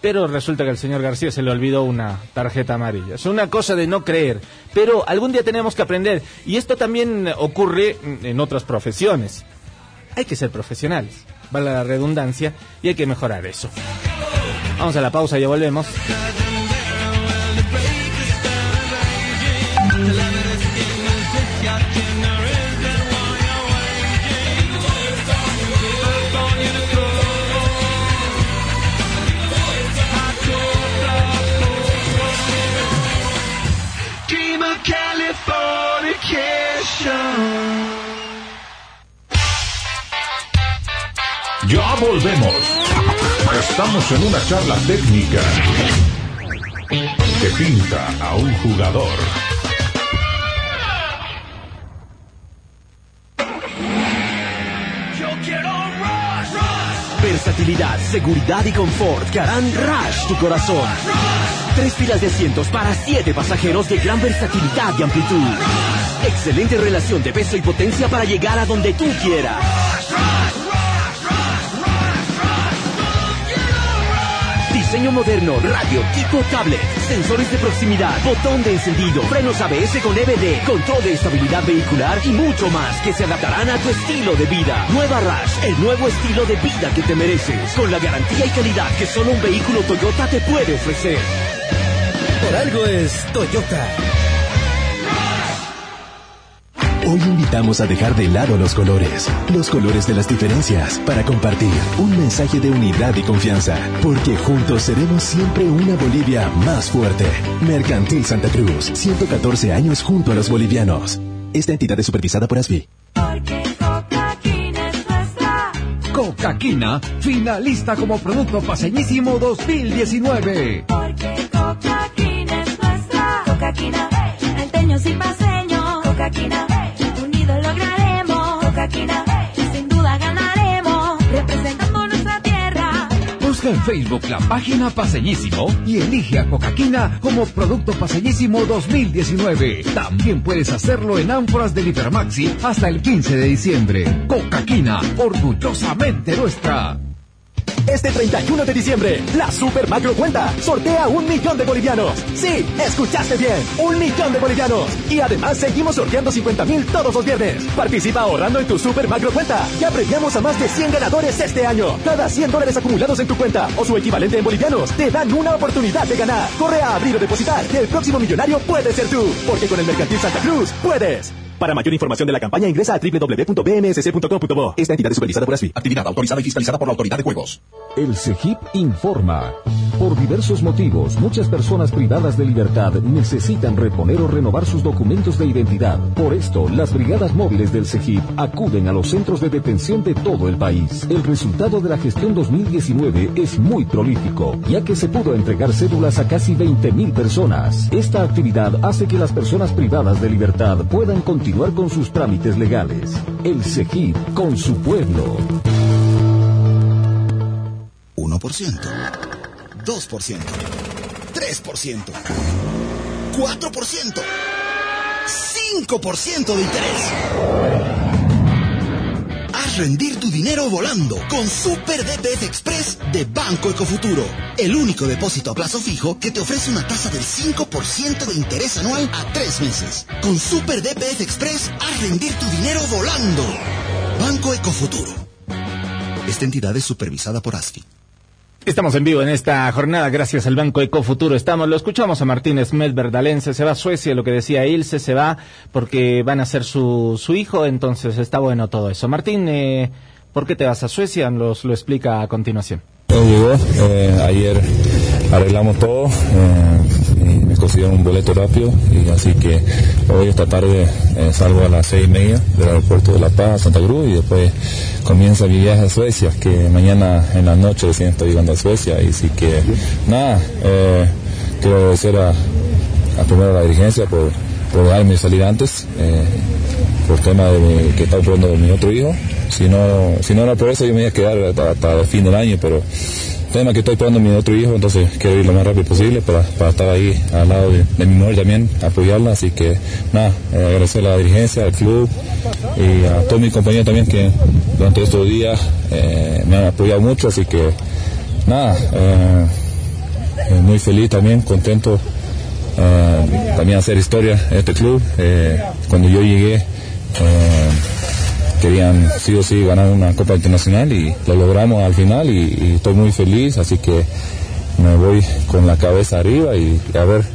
Pero resulta que al señor García se le olvidó una tarjeta amarilla. Es una cosa de no creer. Pero algún día tenemos que aprender. Y esto también ocurre en otras profesiones. Hay que ser profesionales, vale la redundancia, y hay que mejorar eso. Vamos a la pausa y ya volvemos. Ya volvemos. Estamos en una charla técnica que pinta a un jugador. Versatilidad, seguridad y confort que harán Rush tu corazón. Tres filas de asientos para siete pasajeros de gran versatilidad y amplitud. Excelente relación de peso y potencia para llegar a donde tú quieras. Diseño moderno, radio, tipo tablet, sensores de proximidad, botón de encendido, frenos ABS con EBD, control de estabilidad vehicular y mucho más que se adaptarán a tu estilo de vida. Nueva Rush, el nuevo estilo de vida que te mereces, con la garantía y calidad que solo un vehículo Toyota te puede ofrecer. Por algo es Toyota. Hoy invitamos a dejar de lado los colores, los colores de las diferencias, para compartir un mensaje de unidad y confianza, porque juntos seremos siempre una Bolivia más fuerte. Mercantil Santa Cruz, 114 años junto a los bolivianos. Esta entidad es supervisada por ASBI. Coca-Quina, finalista como producto paseñísimo 2019. Porque Coca-Quina es nuestra. Coca-Quina, alteños y paseños. Coca-Quina, Coca-Quina, sin duda ganaremos. Representando nuestra tierra. Busca en Facebook la página Paseñísimo y elige a Coca-Quina como producto Paseñísimo 2019. También puedes hacerlo en ánforas del Hipermaxi hasta el 15 de diciembre. Coca-Quina, orgullosamente nuestra. Este 31 de diciembre, la Super Macro Cuenta sortea un millón de bolivianos. Sí, escuchaste bien, un millón de bolivianos. Y además seguimos sorteando 50 mil todos los viernes. Participa ahorrando en tu Super Macro Cuenta. Ya premiamos a más de 100 ganadores este año. Cada 100 dólares acumulados en tu cuenta o su equivalente en bolivianos te dan una oportunidad de ganar. Corre a abrir o depositar, el próximo millonario puede ser tú. Porque con el Mercantil Santa Cruz puedes. Para mayor información de la campaña ingresa a www.bmsc.com.bo. Esta entidad es supervisada por ASFI. Actividad autorizada y fiscalizada por la Autoridad de Juegos. El CEGIP informa. Por diversos motivos, muchas personas privadas de libertad necesitan reponer o renovar sus documentos de identidad. Por esto, las brigadas móviles del CEGIP acuden a los centros de detención de todo el país. El resultado de la gestión 2019 es muy prolífico, ya que se pudo entregar cédulas a casi 20.000 personas. Esta actividad hace que las personas privadas de libertad puedan continuar con sus trámites legales. El CEGIP con su pueblo. 1%, 2%, 3%, 4%, 5% de interés. Rendir tu dinero volando con Super DPF Express de Banco Ecofuturo. El único depósito a plazo fijo que te ofrece una tasa del 5% de interés anual a tres meses. Con Super DPF Express, haz rendir tu dinero volando. Banco Ecofuturo. Esta entidad es supervisada por ASFI. Estamos en vivo en esta jornada gracias al Banco Ecofuturo. Estamos, lo escuchamos a Martínez Melberdalense, se va a Suecia, lo que decía Ilse, se va porque van a ser su, su hijo, entonces está bueno todo eso. Martín, eh, ¿por qué te vas a Suecia? Nos lo explica a continuación. Llegó, eh, ayer arreglamos todo, eh, consiguieron un boleto rápido, y así que hoy esta tarde eh, salgo a las seis y media del aeropuerto de La Paz, Santa Cruz, y después comienza mi viaje a Suecia, que mañana en la noche recién estoy llegando a Suecia, y así que nada, eh, quiero agradecer a, a primero la dirigencia por por dejarme salir antes, eh, por tema de mi- que estaba operando mi otro hijo. Si no, si no era por eso, yo me iba a quedar hasta, hasta el fin del año, pero tema que estoy operando mi otro hijo, entonces quiero ir lo más rápido posible para, para estar ahí al lado de, mi mujer también, apoyarla. Así que nada, eh, agradecer la dirigencia, al club y a todos mis compañeros también que durante estos días eh, me han apoyado mucho. Así que nada, eh, muy feliz también, contento también hacer historia en este club. Cuando yo llegué, querían sí o sí ganar una Copa Internacional y lo logramos al final y, estoy muy feliz, así que me voy con la cabeza arriba y, a ver,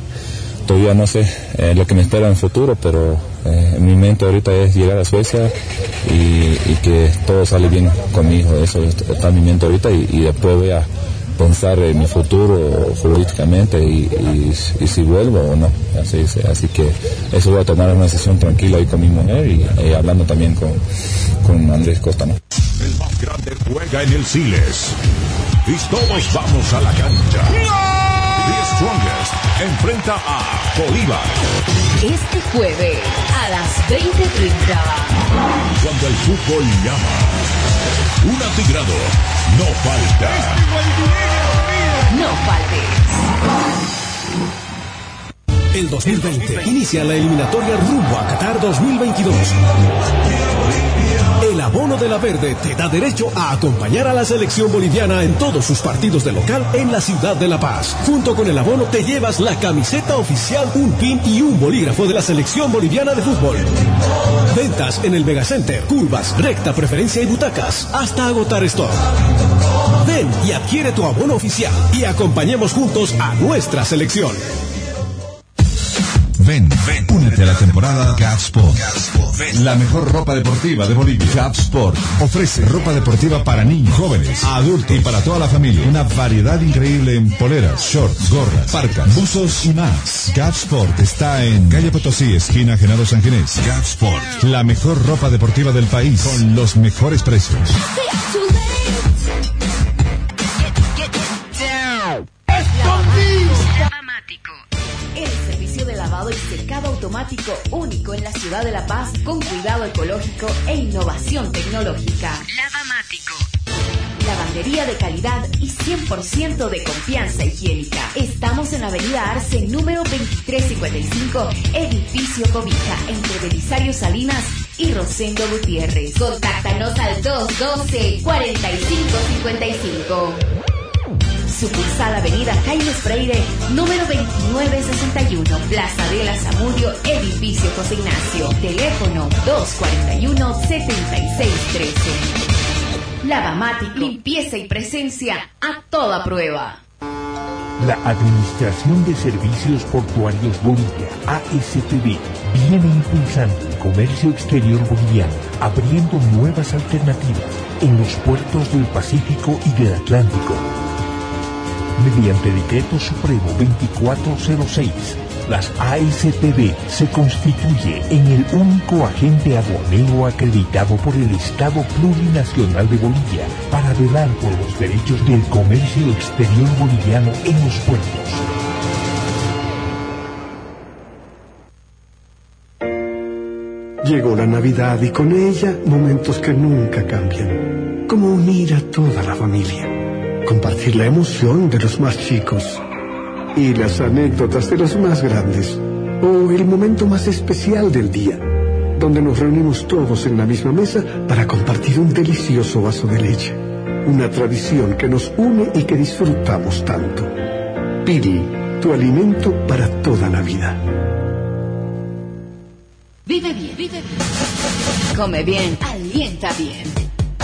todavía no sé eh, lo que me espera en el futuro, pero eh, mi mente ahorita es llegar a Suecia y, que todo sale bien con mi hijo, eso está mi mente ahorita y, y después voy a pensar en mi futuro futbolísticamente y, y- y si vuelvo o no. Así, que eso voy a tomar una decisión tranquila ahí con mi mujer y, y hablando también con, con Andrés Costa. ¿no? El más grande juega en el Siles. Y todos vamos a la cancha. The Strongest enfrenta a Bolívar. Este jueves a las 20.30. Cuando el fútbol llama. Un atigrado no falta. No faltes. El 2020 inicia la eliminatoria rumbo a Qatar 2022. El abono de la verde te da derecho a acompañar a la selección boliviana en todos sus partidos de local en la ciudad de La Paz. Junto con el abono te llevas la camiseta oficial, un pin y un bolígrafo de la selección boliviana de fútbol. Ventas en el Megacenter, curvas, recta, preferencia y butacas, hasta agotar stock. Ven y adquiere tu abono oficial y acompañemos juntos a nuestra selección. Ven, ven, únete a la temporada Gap Sport. La mejor ropa deportiva de Bolivia. Gap Sport ofrece ropa deportiva para niños, jóvenes, adultos y para toda la familia. Una variedad increíble en poleras, shorts, gorras, parcas, buzos y más. Gap Sport está en calle Potosí, esquina Genaro San Ginés. Gap Sport, la mejor ropa deportiva del país con los mejores precios. Automático único en la ciudad de La Paz con cuidado ecológico e innovación tecnológica. Lavamático. Lavandería de calidad y 100% de confianza higiénica. Estamos en la avenida Arce, número 2355, edificio Cobija, entre Belisario Salinas y Rosendo Gutiérrez. Contáctanos al 212-4555. Sucursal Avenida Jaime Freire, número 2961, Plaza de la Zamudio, edificio José Ignacio. Teléfono 241-7613. Lavamático, limpieza y presencia a toda prueba. La Administración de Servicios Portuarios Bolivia, ASPB, viene impulsando el comercio exterior boliviano, abriendo nuevas alternativas en los puertos del Pacífico y del Atlántico. Mediante Decreto Supremo 2406, las ASPB se constituye en el único agente aduanero acreditado por el Estado Plurinacional de Bolivia para velar por los derechos del comercio exterior boliviano en los puertos. Llegó la Navidad y con ella momentos que nunca cambian, como unir a toda la familia, compartir la emoción de los más chicos y las anécdotas de los más grandes, o el momento más especial del día, donde nos reunimos todos en la misma mesa para compartir un delicioso vaso de leche, una tradición que nos une y que disfrutamos tanto. Pili, tu alimento para toda la vida. Vive bien, vive bien. Come bien, alienta bien.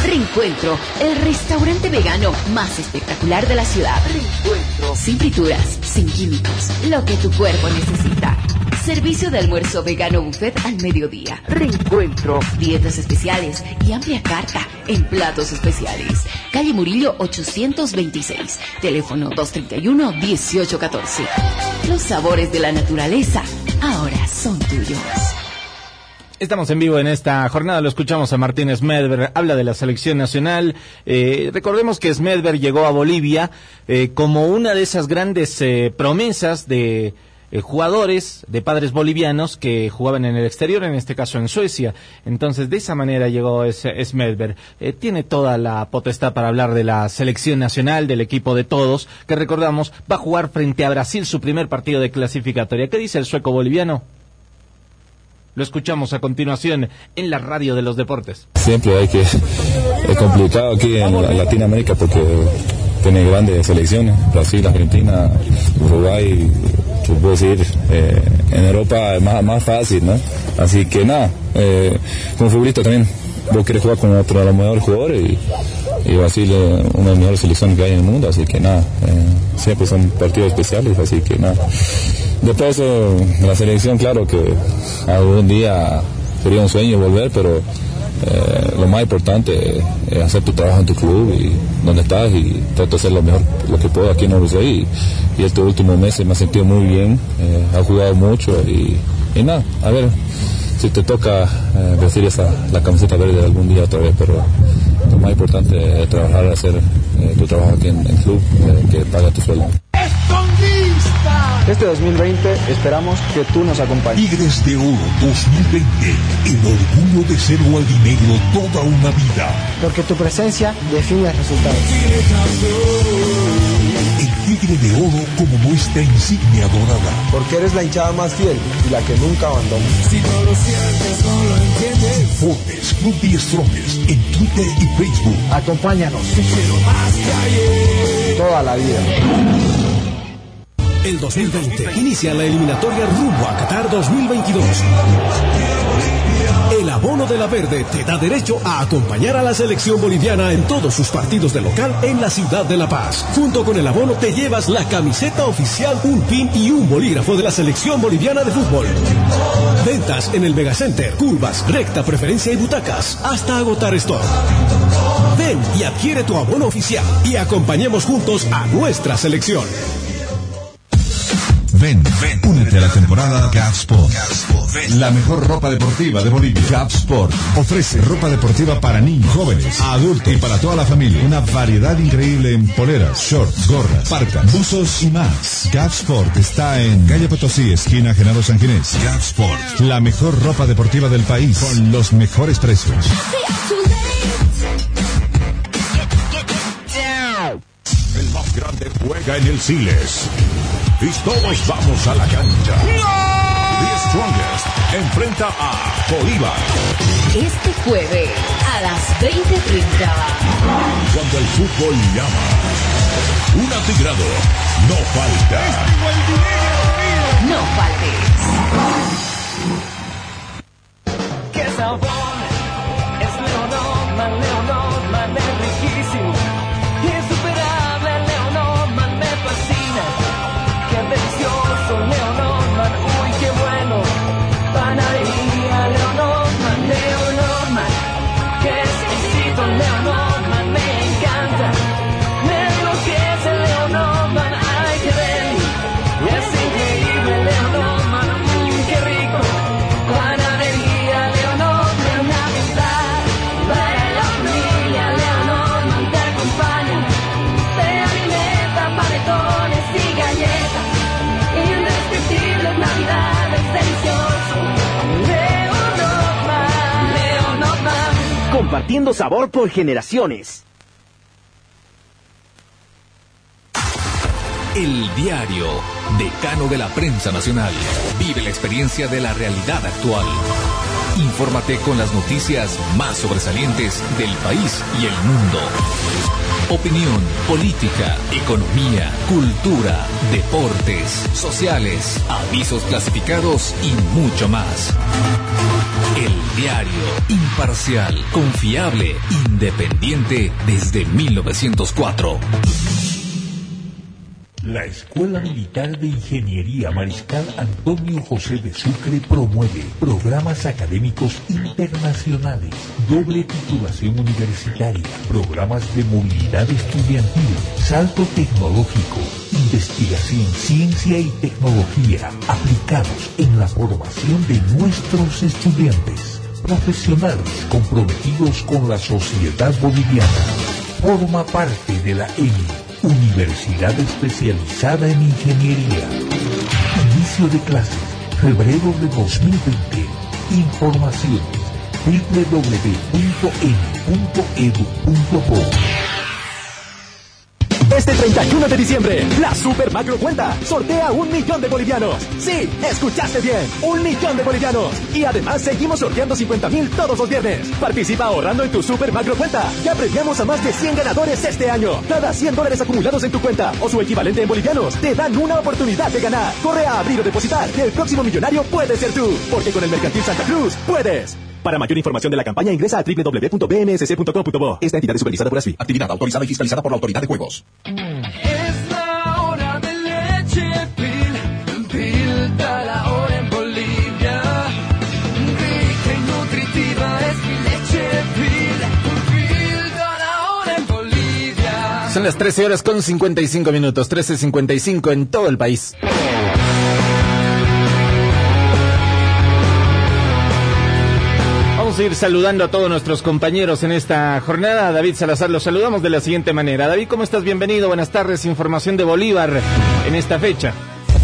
Reencuentro, el restaurante vegano más espectacular de la ciudad. Reencuentro. Sin frituras, sin químicos, lo que tu cuerpo necesita. Servicio de almuerzo vegano buffet al mediodía. Reencuentro. Dietas especiales y amplia carta en platos especiales. Calle Murillo 826. Teléfono 231-1814. Los sabores de la naturaleza ahora son tuyos. Estamos en vivo en esta jornada, lo escuchamos a Martín Smedberg, habla de la selección nacional. Eh, recordemos que Smedberg llegó a Bolivia eh, como una de esas grandes eh, promesas de eh, jugadores de padres bolivianos que jugaban en el exterior, en este caso en Suecia. Entonces, de esa manera llegó Smedberg. Eh, tiene toda la potestad para hablar de la selección nacional, del equipo de todos, que recordamos va a jugar frente a Brasil su primer partido de clasificatoria. ¿Qué dice el sueco boliviano? Lo escuchamos a continuación en la radio de los deportes. Siempre hay que. Es complicado aquí en Latinoamérica porque tiene grandes selecciones: Brasil, Argentina, Uruguay. Puedo decir, eh, en Europa es más, más fácil, ¿no? Así que nada, eh, como futbolista también vos querés jugar con otro de los mejores jugadores y, y Brasil es una de las mejores selecciones que hay en el mundo, así que nada, eh, siempre son partidos especiales, así que nada. Después de la selección, claro que algún día sería un sueño volver, pero eh, lo más importante es hacer tu trabajo en tu club y donde estás y trato de hacer lo mejor lo que puedo aquí en Uruguay y, y estos últimos meses me he sentido muy bien, eh, he jugado mucho y, nada, a ver si te toca eh, vestir esa, la camiseta verde algún día otra vez, pero lo más importante es trabajar, hacer eh, tu trabajo aquí en el club, que paga tu sueldo. Este 2020 esperamos que tú nos acompañes. Tigres de Oro 2020, el orgullo de ser gualdinegro toda una vida. Porque tu presencia define el resultado. El Tigre de Oro como nuestra insignia dorada. Porque eres la hinchada más fiel y la que nunca abandona. Si no lo sientes, no lo entiendes. Forbes, Club de Strongest en Twitter y Facebook. Acompáñanos. Toda la vida. El 2020 inicia la eliminatoria rumbo a Qatar 2022. El abono de la verde te da derecho a acompañar a la selección boliviana en todos sus partidos de local en la ciudad de La Paz. Junto con el abono te llevas la camiseta oficial, un pin y un bolígrafo de la selección boliviana de fútbol. Ventas en el Megacenter, curvas, recta, preferencia y butacas, hasta agotar stock. Ven y adquiere tu abono oficial y acompañemos juntos a nuestra selección. Ven, ven, únete a la temporada Gap Sport. La mejor ropa deportiva de Bolivia. Gap Sport ofrece ropa deportiva para niños, jóvenes, adultos y para toda la familia. Una variedad increíble en poleras, shorts, gorras, parcas, buzos y más. Gap Sport está en calle Potosí, esquina Genaro San Ginés. Gap Sport, la mejor ropa deportiva del país con los mejores precios. El más grande juega en el Siles. Y todos vamos a la cancha. The Strongest enfrenta a Bolívar. Este jueves a las 20.30. Cuando el fútbol llama. Un atigrado no falta. No faltes. ¡Qué sabor! Es Leonorman, Leonorman Sabor por generaciones. El diario, decano de la prensa nacional. Vive la experiencia de la realidad actual. Infórmate con las noticias más sobresalientes del país y el mundo. Opinión, política, economía, cultura, deportes, sociales, avisos clasificados y mucho más. El diario, imparcial, confiable, independiente desde 1904. La Escuela Militar de Ingeniería Mariscal Antonio José de Sucre promueve programas académicos internacionales, doble titulación universitaria, programas de movilidad estudiantil, salto tecnológico, investigación, ciencia y tecnología aplicados en la formación de nuestros estudiantes, profesionales comprometidos con la sociedad boliviana. Forma parte de la ENI Universidad especializada en ingeniería. Inicio de clases, febrero de 2020. Información www.n.edu.co Este 31 de diciembre, la Super Macro Cuenta sortea un millón de bolivianos. Sí, escuchaste bien, un millón de bolivianos. Y además seguimos sorteando 50 mil todos los viernes. Participa ahorrando en tu Super Macro Cuenta. Ya premiamos a más de 100 ganadores este año. Cada 100 dólares acumulados en tu cuenta o su equivalente en bolivianos te dan una oportunidad de ganar. Corre a abrir o depositar. El próximo millonario puede ser tú. Porque con el Mercantil Santa Cruz puedes. Para mayor información de la campaña ingresa a www.bnsc.com.bo. Esta entidad es supervisada por ASFI. Actividad autorizada y fiscalizada por la Autoridad de Juegos. Es la hora de leche Pil, Pil da la hora en Bolivia. Rica y nutritiva es mi leche Pil, Pil da la hora en Bolivia. Son las 13 horas con 55 minutos, 13.55 en todo el país. Vamos a ir saludando a todos nuestros compañeros en esta jornada. David Salazar, los saludamos de la siguiente manera. David, ¿cómo estás? Bienvenido, buenas tardes. Información de Bolívar en esta fecha.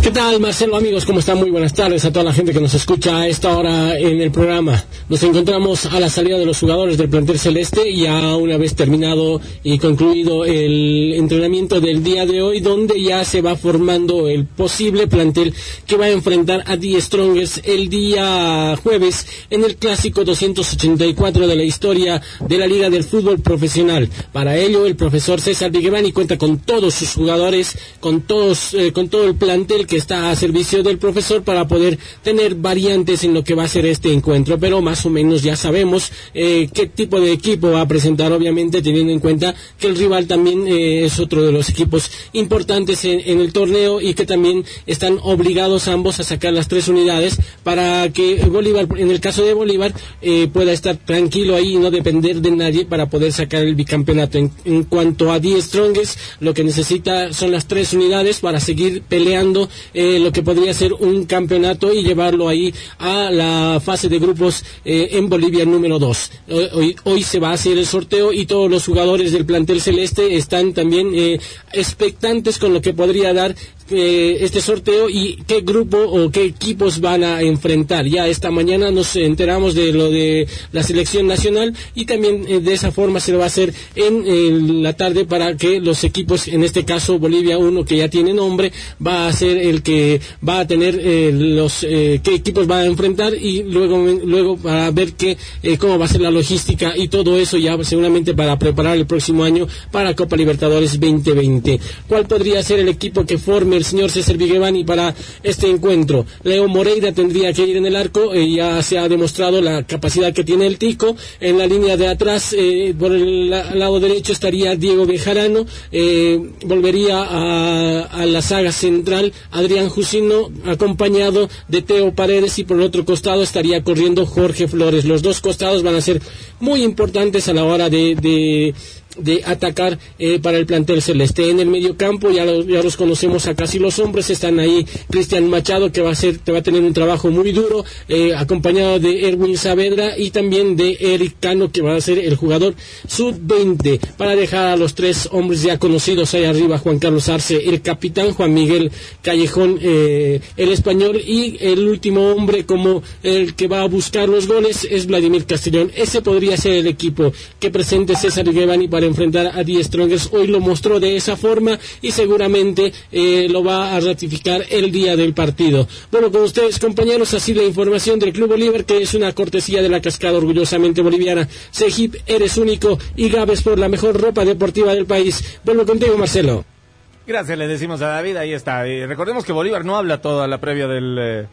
¿Qué tal, Marcelo, amigos? ¿Cómo están? Muy buenas tardes a toda la gente que nos escucha a esta hora en el programa. Nos encontramos a la salida de los jugadores del plantel celeste, ya una vez terminado y concluido el entrenamiento del día de hoy, donde ya se va formando el posible plantel que va a enfrentar a Die Strongers el día jueves en el clásico 284 de la historia de la Liga del Fútbol Profesional. Para ello, el profesor César Vigevani cuenta con todos sus jugadores, con todos, eh, con todo el plantel que está a servicio del profesor para poder tener variantes en lo que va a ser este encuentro, pero más o menos ya sabemos eh, qué tipo de equipo va a presentar, obviamente teniendo en cuenta que el rival también eh, es otro de los equipos importantes en, el torneo y que también están obligados ambos a sacar las tres unidades para que Bolívar, en el caso de Bolívar, eh, pueda estar tranquilo ahí y no depender de nadie para poder sacar el bicampeonato. En, en cuanto a Die Strongest, lo que necesita son las tres unidades para seguir peleando eh, lo que podría ser un campeonato y llevarlo ahí a la fase de grupos eh, en Bolivia número 2. Hoy, hoy se va a hacer el sorteo y todos los jugadores del plantel celeste están también eh, expectantes con lo que podría dar eh, este sorteo y qué grupo o qué equipos van a enfrentar. Ya esta mañana nos enteramos de lo de la selección nacional y también eh, de esa forma se lo va a hacer en eh, la tarde para que los equipos, en este caso Bolivia 1 que ya tiene nombre, va a ser el que va a tener eh, los eh, qué equipos va a enfrentar y luego luego para ver qué cómo va a ser la logística y todo eso ya seguramente para preparar el próximo año para Copa Libertadores 2020. ¿Cuál podría ser el equipo que forme el señor César Vigevani para este encuentro? Leo Moreira tendría que ir en el arco, eh, ya se ha demostrado la capacidad que tiene el Tico. En la línea de atrás, eh, por el la- lado derecho estaría Diego Bejarano, eh, volvería a, la saga central Adrián Jusino, acompañado de Teo Paredes y por el otro costado estaría corriendo Jorge Flores. Los dos costados van a ser muy importantes a la hora de de atacar eh, para el plantel celeste. En el medio campo ya, los- ya los conocemos a casi los hombres, están ahí Cristian Machado que va a ser, que va a tener un trabajo muy duro, eh, acompañado de Erwin Saavedra y también de Eric Cano que va a ser el jugador sub-20 para dejar a los tres hombres ya conocidos ahí arriba, Juan Carlos Arce, el capitán Juan Miguel Callejón, eh, el español y el último hombre como el que va a buscar los goles es Vladimir Castellón. Ese podría ser el equipo que presente César Guevani para enfrentar a Die Strongers. Hoy lo mostró de esa forma y seguramente eh, lo va a ratificar el día del partido. Bueno, con ustedes compañeros, así la información del Club Bolívar, que es una cortesía de la cascada orgullosamente boliviana. Sejip, eres único y Gabes por la mejor ropa deportiva del país. Vuelvo contigo, Marcelo. Gracias, le decimos a David, ahí está. Y recordemos que Bolívar no habla toda la previa del, eh,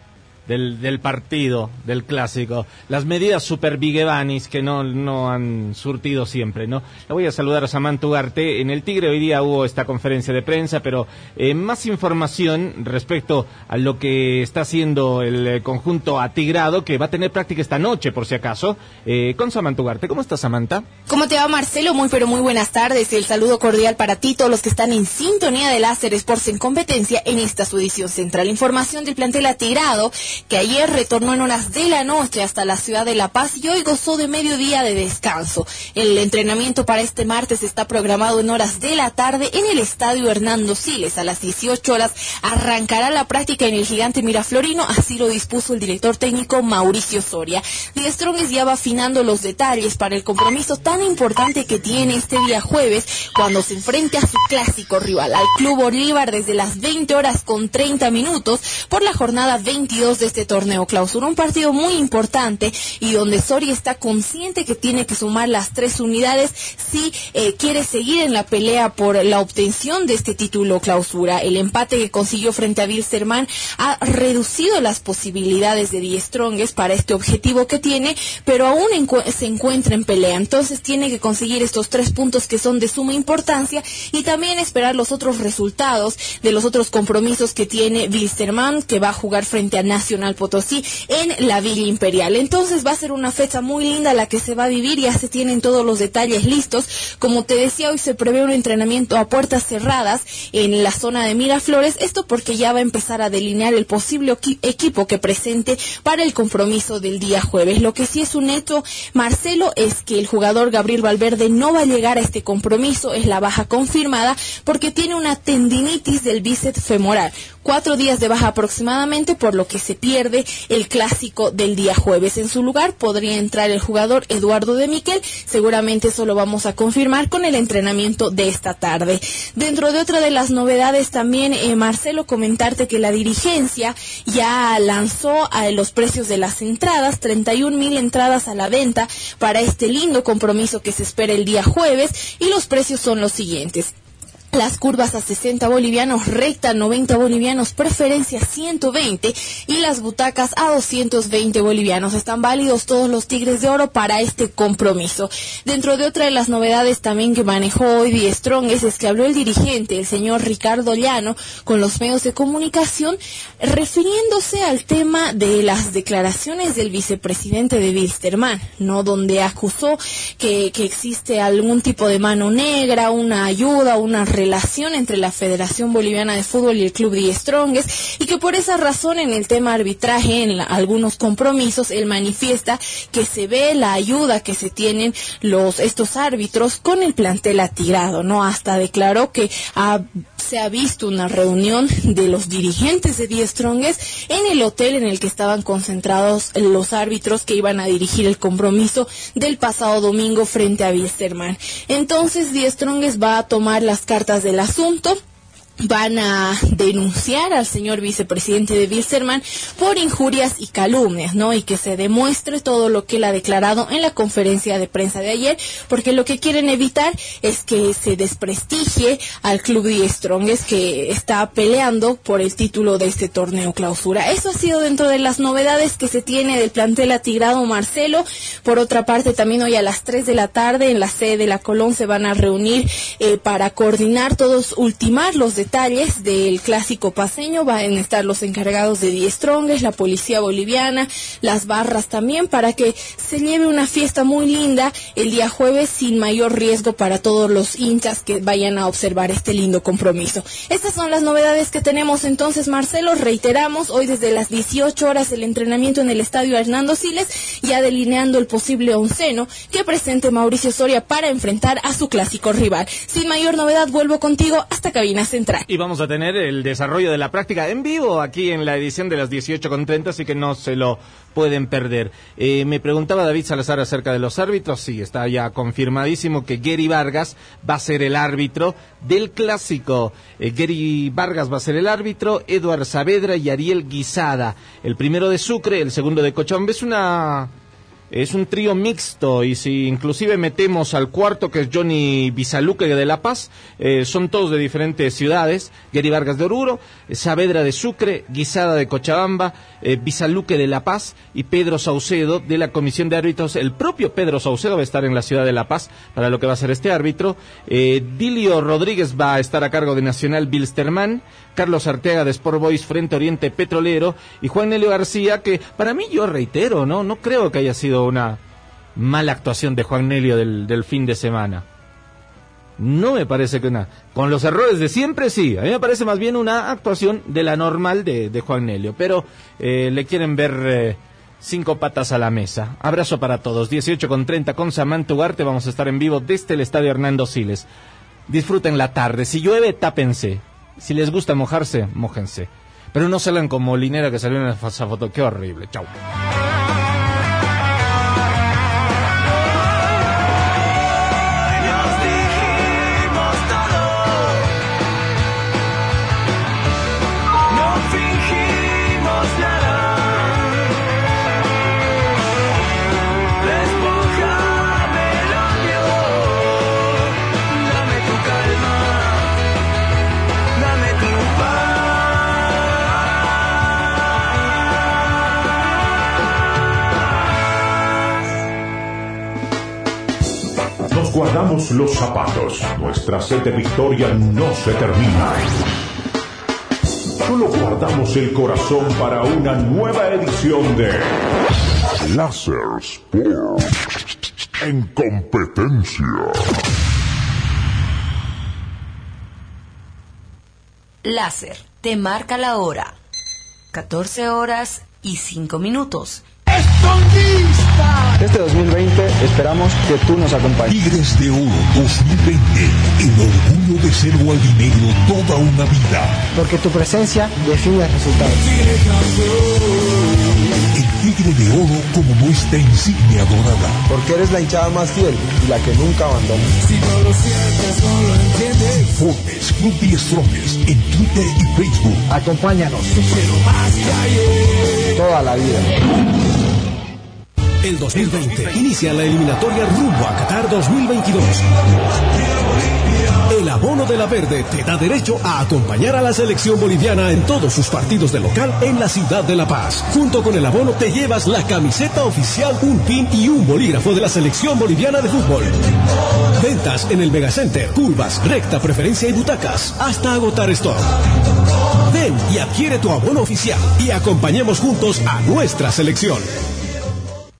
del, del partido, del clásico. Las medidas super Vigevanis que no, no han surtido siempre, ¿no? Le voy a saludar a Samantha Ugarte. En el Tigre hoy día hubo esta conferencia de prensa, pero eh, más información respecto a lo que está haciendo el eh, conjunto atigrado, que va a tener práctica esta noche, por si acaso, eh, con Samantha Ugarte. ¿Cómo está Samantha? ¿Cómo te va Marcelo? Muy pero muy buenas tardes. El saludo cordial para ti, todos los que están en sintonía de Láser Sports en competencia en esta su edición central. Información del plantel atigrado que ayer retornó en horas de la noche hasta la ciudad de La Paz y hoy gozó de mediodía de descanso. El entrenamiento para este martes está programado en horas de la tarde en el estadio Hernando Siles. A las 18 horas arrancará la práctica en el gigante Miraflorino, así lo dispuso el director técnico Mauricio Soria. Die Strongest ya va afinando los detalles para el compromiso tan importante que tiene este día jueves cuando se enfrente a su clásico rival, al Club Bolívar desde las 20 horas con 30 minutos por la jornada 22 de este torneo clausura. Un partido muy importante y donde Soria está consciente que tiene que sumar las tres unidades si eh, quiere seguir en la pelea por la obtención de este título clausura. El empate que consiguió frente a Wilstermann ha reducido las posibilidades de Die Strongest para este objetivo que tiene, pero aún se encuentra en pelea. Entonces tiene que conseguir estos tres puntos que son de suma importancia y también esperar los otros resultados de los otros compromisos que tiene Wilstermann, que va a jugar frente a Nacional Potosí en la Villa Imperial. Entonces va a ser una fecha muy linda la que se va a vivir, ya se tienen todos los detalles listos. Como te decía, hoy se prevé un entrenamiento a puertas cerradas en la zona de Miraflores, esto porque ya va a empezar a delinear el posible equi- equipo que presente para el compromiso del día jueves. Lo que sí es un hecho, Marcelo, es que el jugador Gabriel Valverde no va a llegar a este compromiso, es la baja confirmada, porque tiene una tendinitis del bíceps femoral. Cuatro días de baja aproximadamente, por lo que se pierde el clásico del día jueves. En su lugar podría entrar el jugador Eduardo de Miquel. Seguramente eso lo vamos a confirmar con el entrenamiento de esta tarde. Dentro de otra de las novedades también, eh, Marcelo, comentarte que la dirigencia ya lanzó a los precios de las entradas, 31 mil entradas a la venta para este lindo compromiso que se espera el día jueves y los precios son los siguientes. Las curvas a 60 bolivianos, recta 90 bolivianos, preferencia 120 y las butacas a 220 bolivianos. Están válidos todos los Tigres de Oro para este compromiso. Dentro de otra de las novedades también que manejó hoy Die Strong es, es que habló el dirigente, el señor Ricardo Llano, con los medios de comunicación, refiriéndose al tema de las declaraciones del vicepresidente de Wilstermann, ¿no? Donde acusó que, que existe algún tipo de mano negra, una ayuda, una relación entre la Federación Boliviana de Fútbol y el Club Die Strongest y que por esa razón en el tema arbitraje, en algunos compromisos, él manifiesta que se ve la ayuda que se tienen los estos árbitros con el plantel atigrado, ¿no? Hasta declaró que ha- se ha visto una reunión de los dirigentes de Die Strongest en el hotel en el que estaban concentrados los árbitros que iban a dirigir el compromiso del pasado domingo frente a Wilstermann. Entonces Die Strongest va a tomar las cartas del asunto van a denunciar al señor vicepresidente de Wilstermann por injurias y calumnias, ¿no? Y que se demuestre todo lo que él ha declarado en la conferencia de prensa de ayer, porque lo que quieren evitar es que se desprestigie al club Die Strongest que está peleando por el título de este torneo clausura. Eso ha sido dentro de las novedades que se tiene del plantel atigrado Marcelo. Por otra parte, también hoy a las 3 de la tarde en la sede de la Colón se van a reunir eh, para coordinar todos, ultimar los del clásico paseño. Van a estar los encargados de Die Strongest, la policía boliviana, las barras también, para que se lleve una fiesta muy linda el día jueves sin mayor riesgo para todos los hinchas que vayan a observar este lindo compromiso. Estas son las novedades que tenemos entonces, Marcelo. Reiteramos, hoy desde las 18 horas el entrenamiento en el estadio Hernando Siles, ya delineando el posible onceno que presente Mauricio Soria para enfrentar a su clásico rival. Sin mayor novedad, vuelvo contigo hasta cabina central. Y vamos a tener el desarrollo de la práctica en vivo aquí en la edición de las 18.30, así que no se lo pueden perder. Eh, me preguntaba David Salazar acerca de los árbitros. Sí, está ya confirmadísimo que Gary Vargas va a ser el árbitro del clásico. Eh, Gary Vargas va a ser el árbitro, Eduard Saavedra y Ariel Guisada. El primero de Sucre, el segundo de Cochabamba. Es una es un trío mixto y si inclusive metemos al cuarto que es Johnny Bizaluque de La Paz, eh, son todos de diferentes ciudades, Gary Vargas de Oruro, eh, Saavedra de Sucre, Guisada de Cochabamba, eh, de La Paz y Pedro Saucedo de la Comisión de Árbitros. El propio Pedro Saucedo va a estar en la ciudad de La Paz para lo que va a ser este árbitro. Eh, Dilio Rodríguez va a estar a cargo de Nacional Bilsterman. Carlos Arteaga de Sport Boys Frente Oriente Petrolero y Juan Nelio García, que para mí yo reitero, ¿no? No creo que haya sido una mala actuación de Juan Nelio del, fin de semana. No me parece que una... Con los errores de siempre, sí. A mí me parece más bien una actuación de la normal de, de Juan Nelio. Pero eh, le quieren ver eh, cinco patas a la mesa. Abrazo para todos. 18 con 30 con Samantha Ugarte. Vamos a estar en vivo desde el Estadio Hernando Siles. Disfruten la tarde. Si llueve, tápense. Si les gusta mojarse, mójense. Pero no salgan como Molinera que salió en esa foto. Qué horrible. Chau. Guardamos los zapatos. Nuestra sed de victoria no se termina. Solo guardamos el corazón para una nueva edición de Láser Sport en competencia. Láser te marca la hora. 14 horas y 5 minutos. Este 2020 esperamos que tú nos acompañes. Tigres de Oro 2020. El orgullo de ser gualdinegro toda una vida. Porque tu presencia define el resultado. El Tigre de Oro como nuestra insignia dorada. Porque eres la hinchada más fiel y la que nunca abandona. Si no lo sientes, no lo entiendes. Informes, Club Strongest en Twitter y Facebook. Acompáñanos. Toda la vida. El 2020 inicia la eliminatoria rumbo a Qatar 2022. El abono de la verde te da derecho a acompañar a la selección boliviana en todos sus partidos de local en la ciudad de La Paz. Junto con el abono te llevas la camiseta oficial, un pin y un bolígrafo de la selección boliviana de fútbol. Ventas en el Megacenter, curvas, recta, preferencia y butacas, hasta agotar stock. Ven y adquiere tu abono oficial y acompañemos juntos a nuestra selección.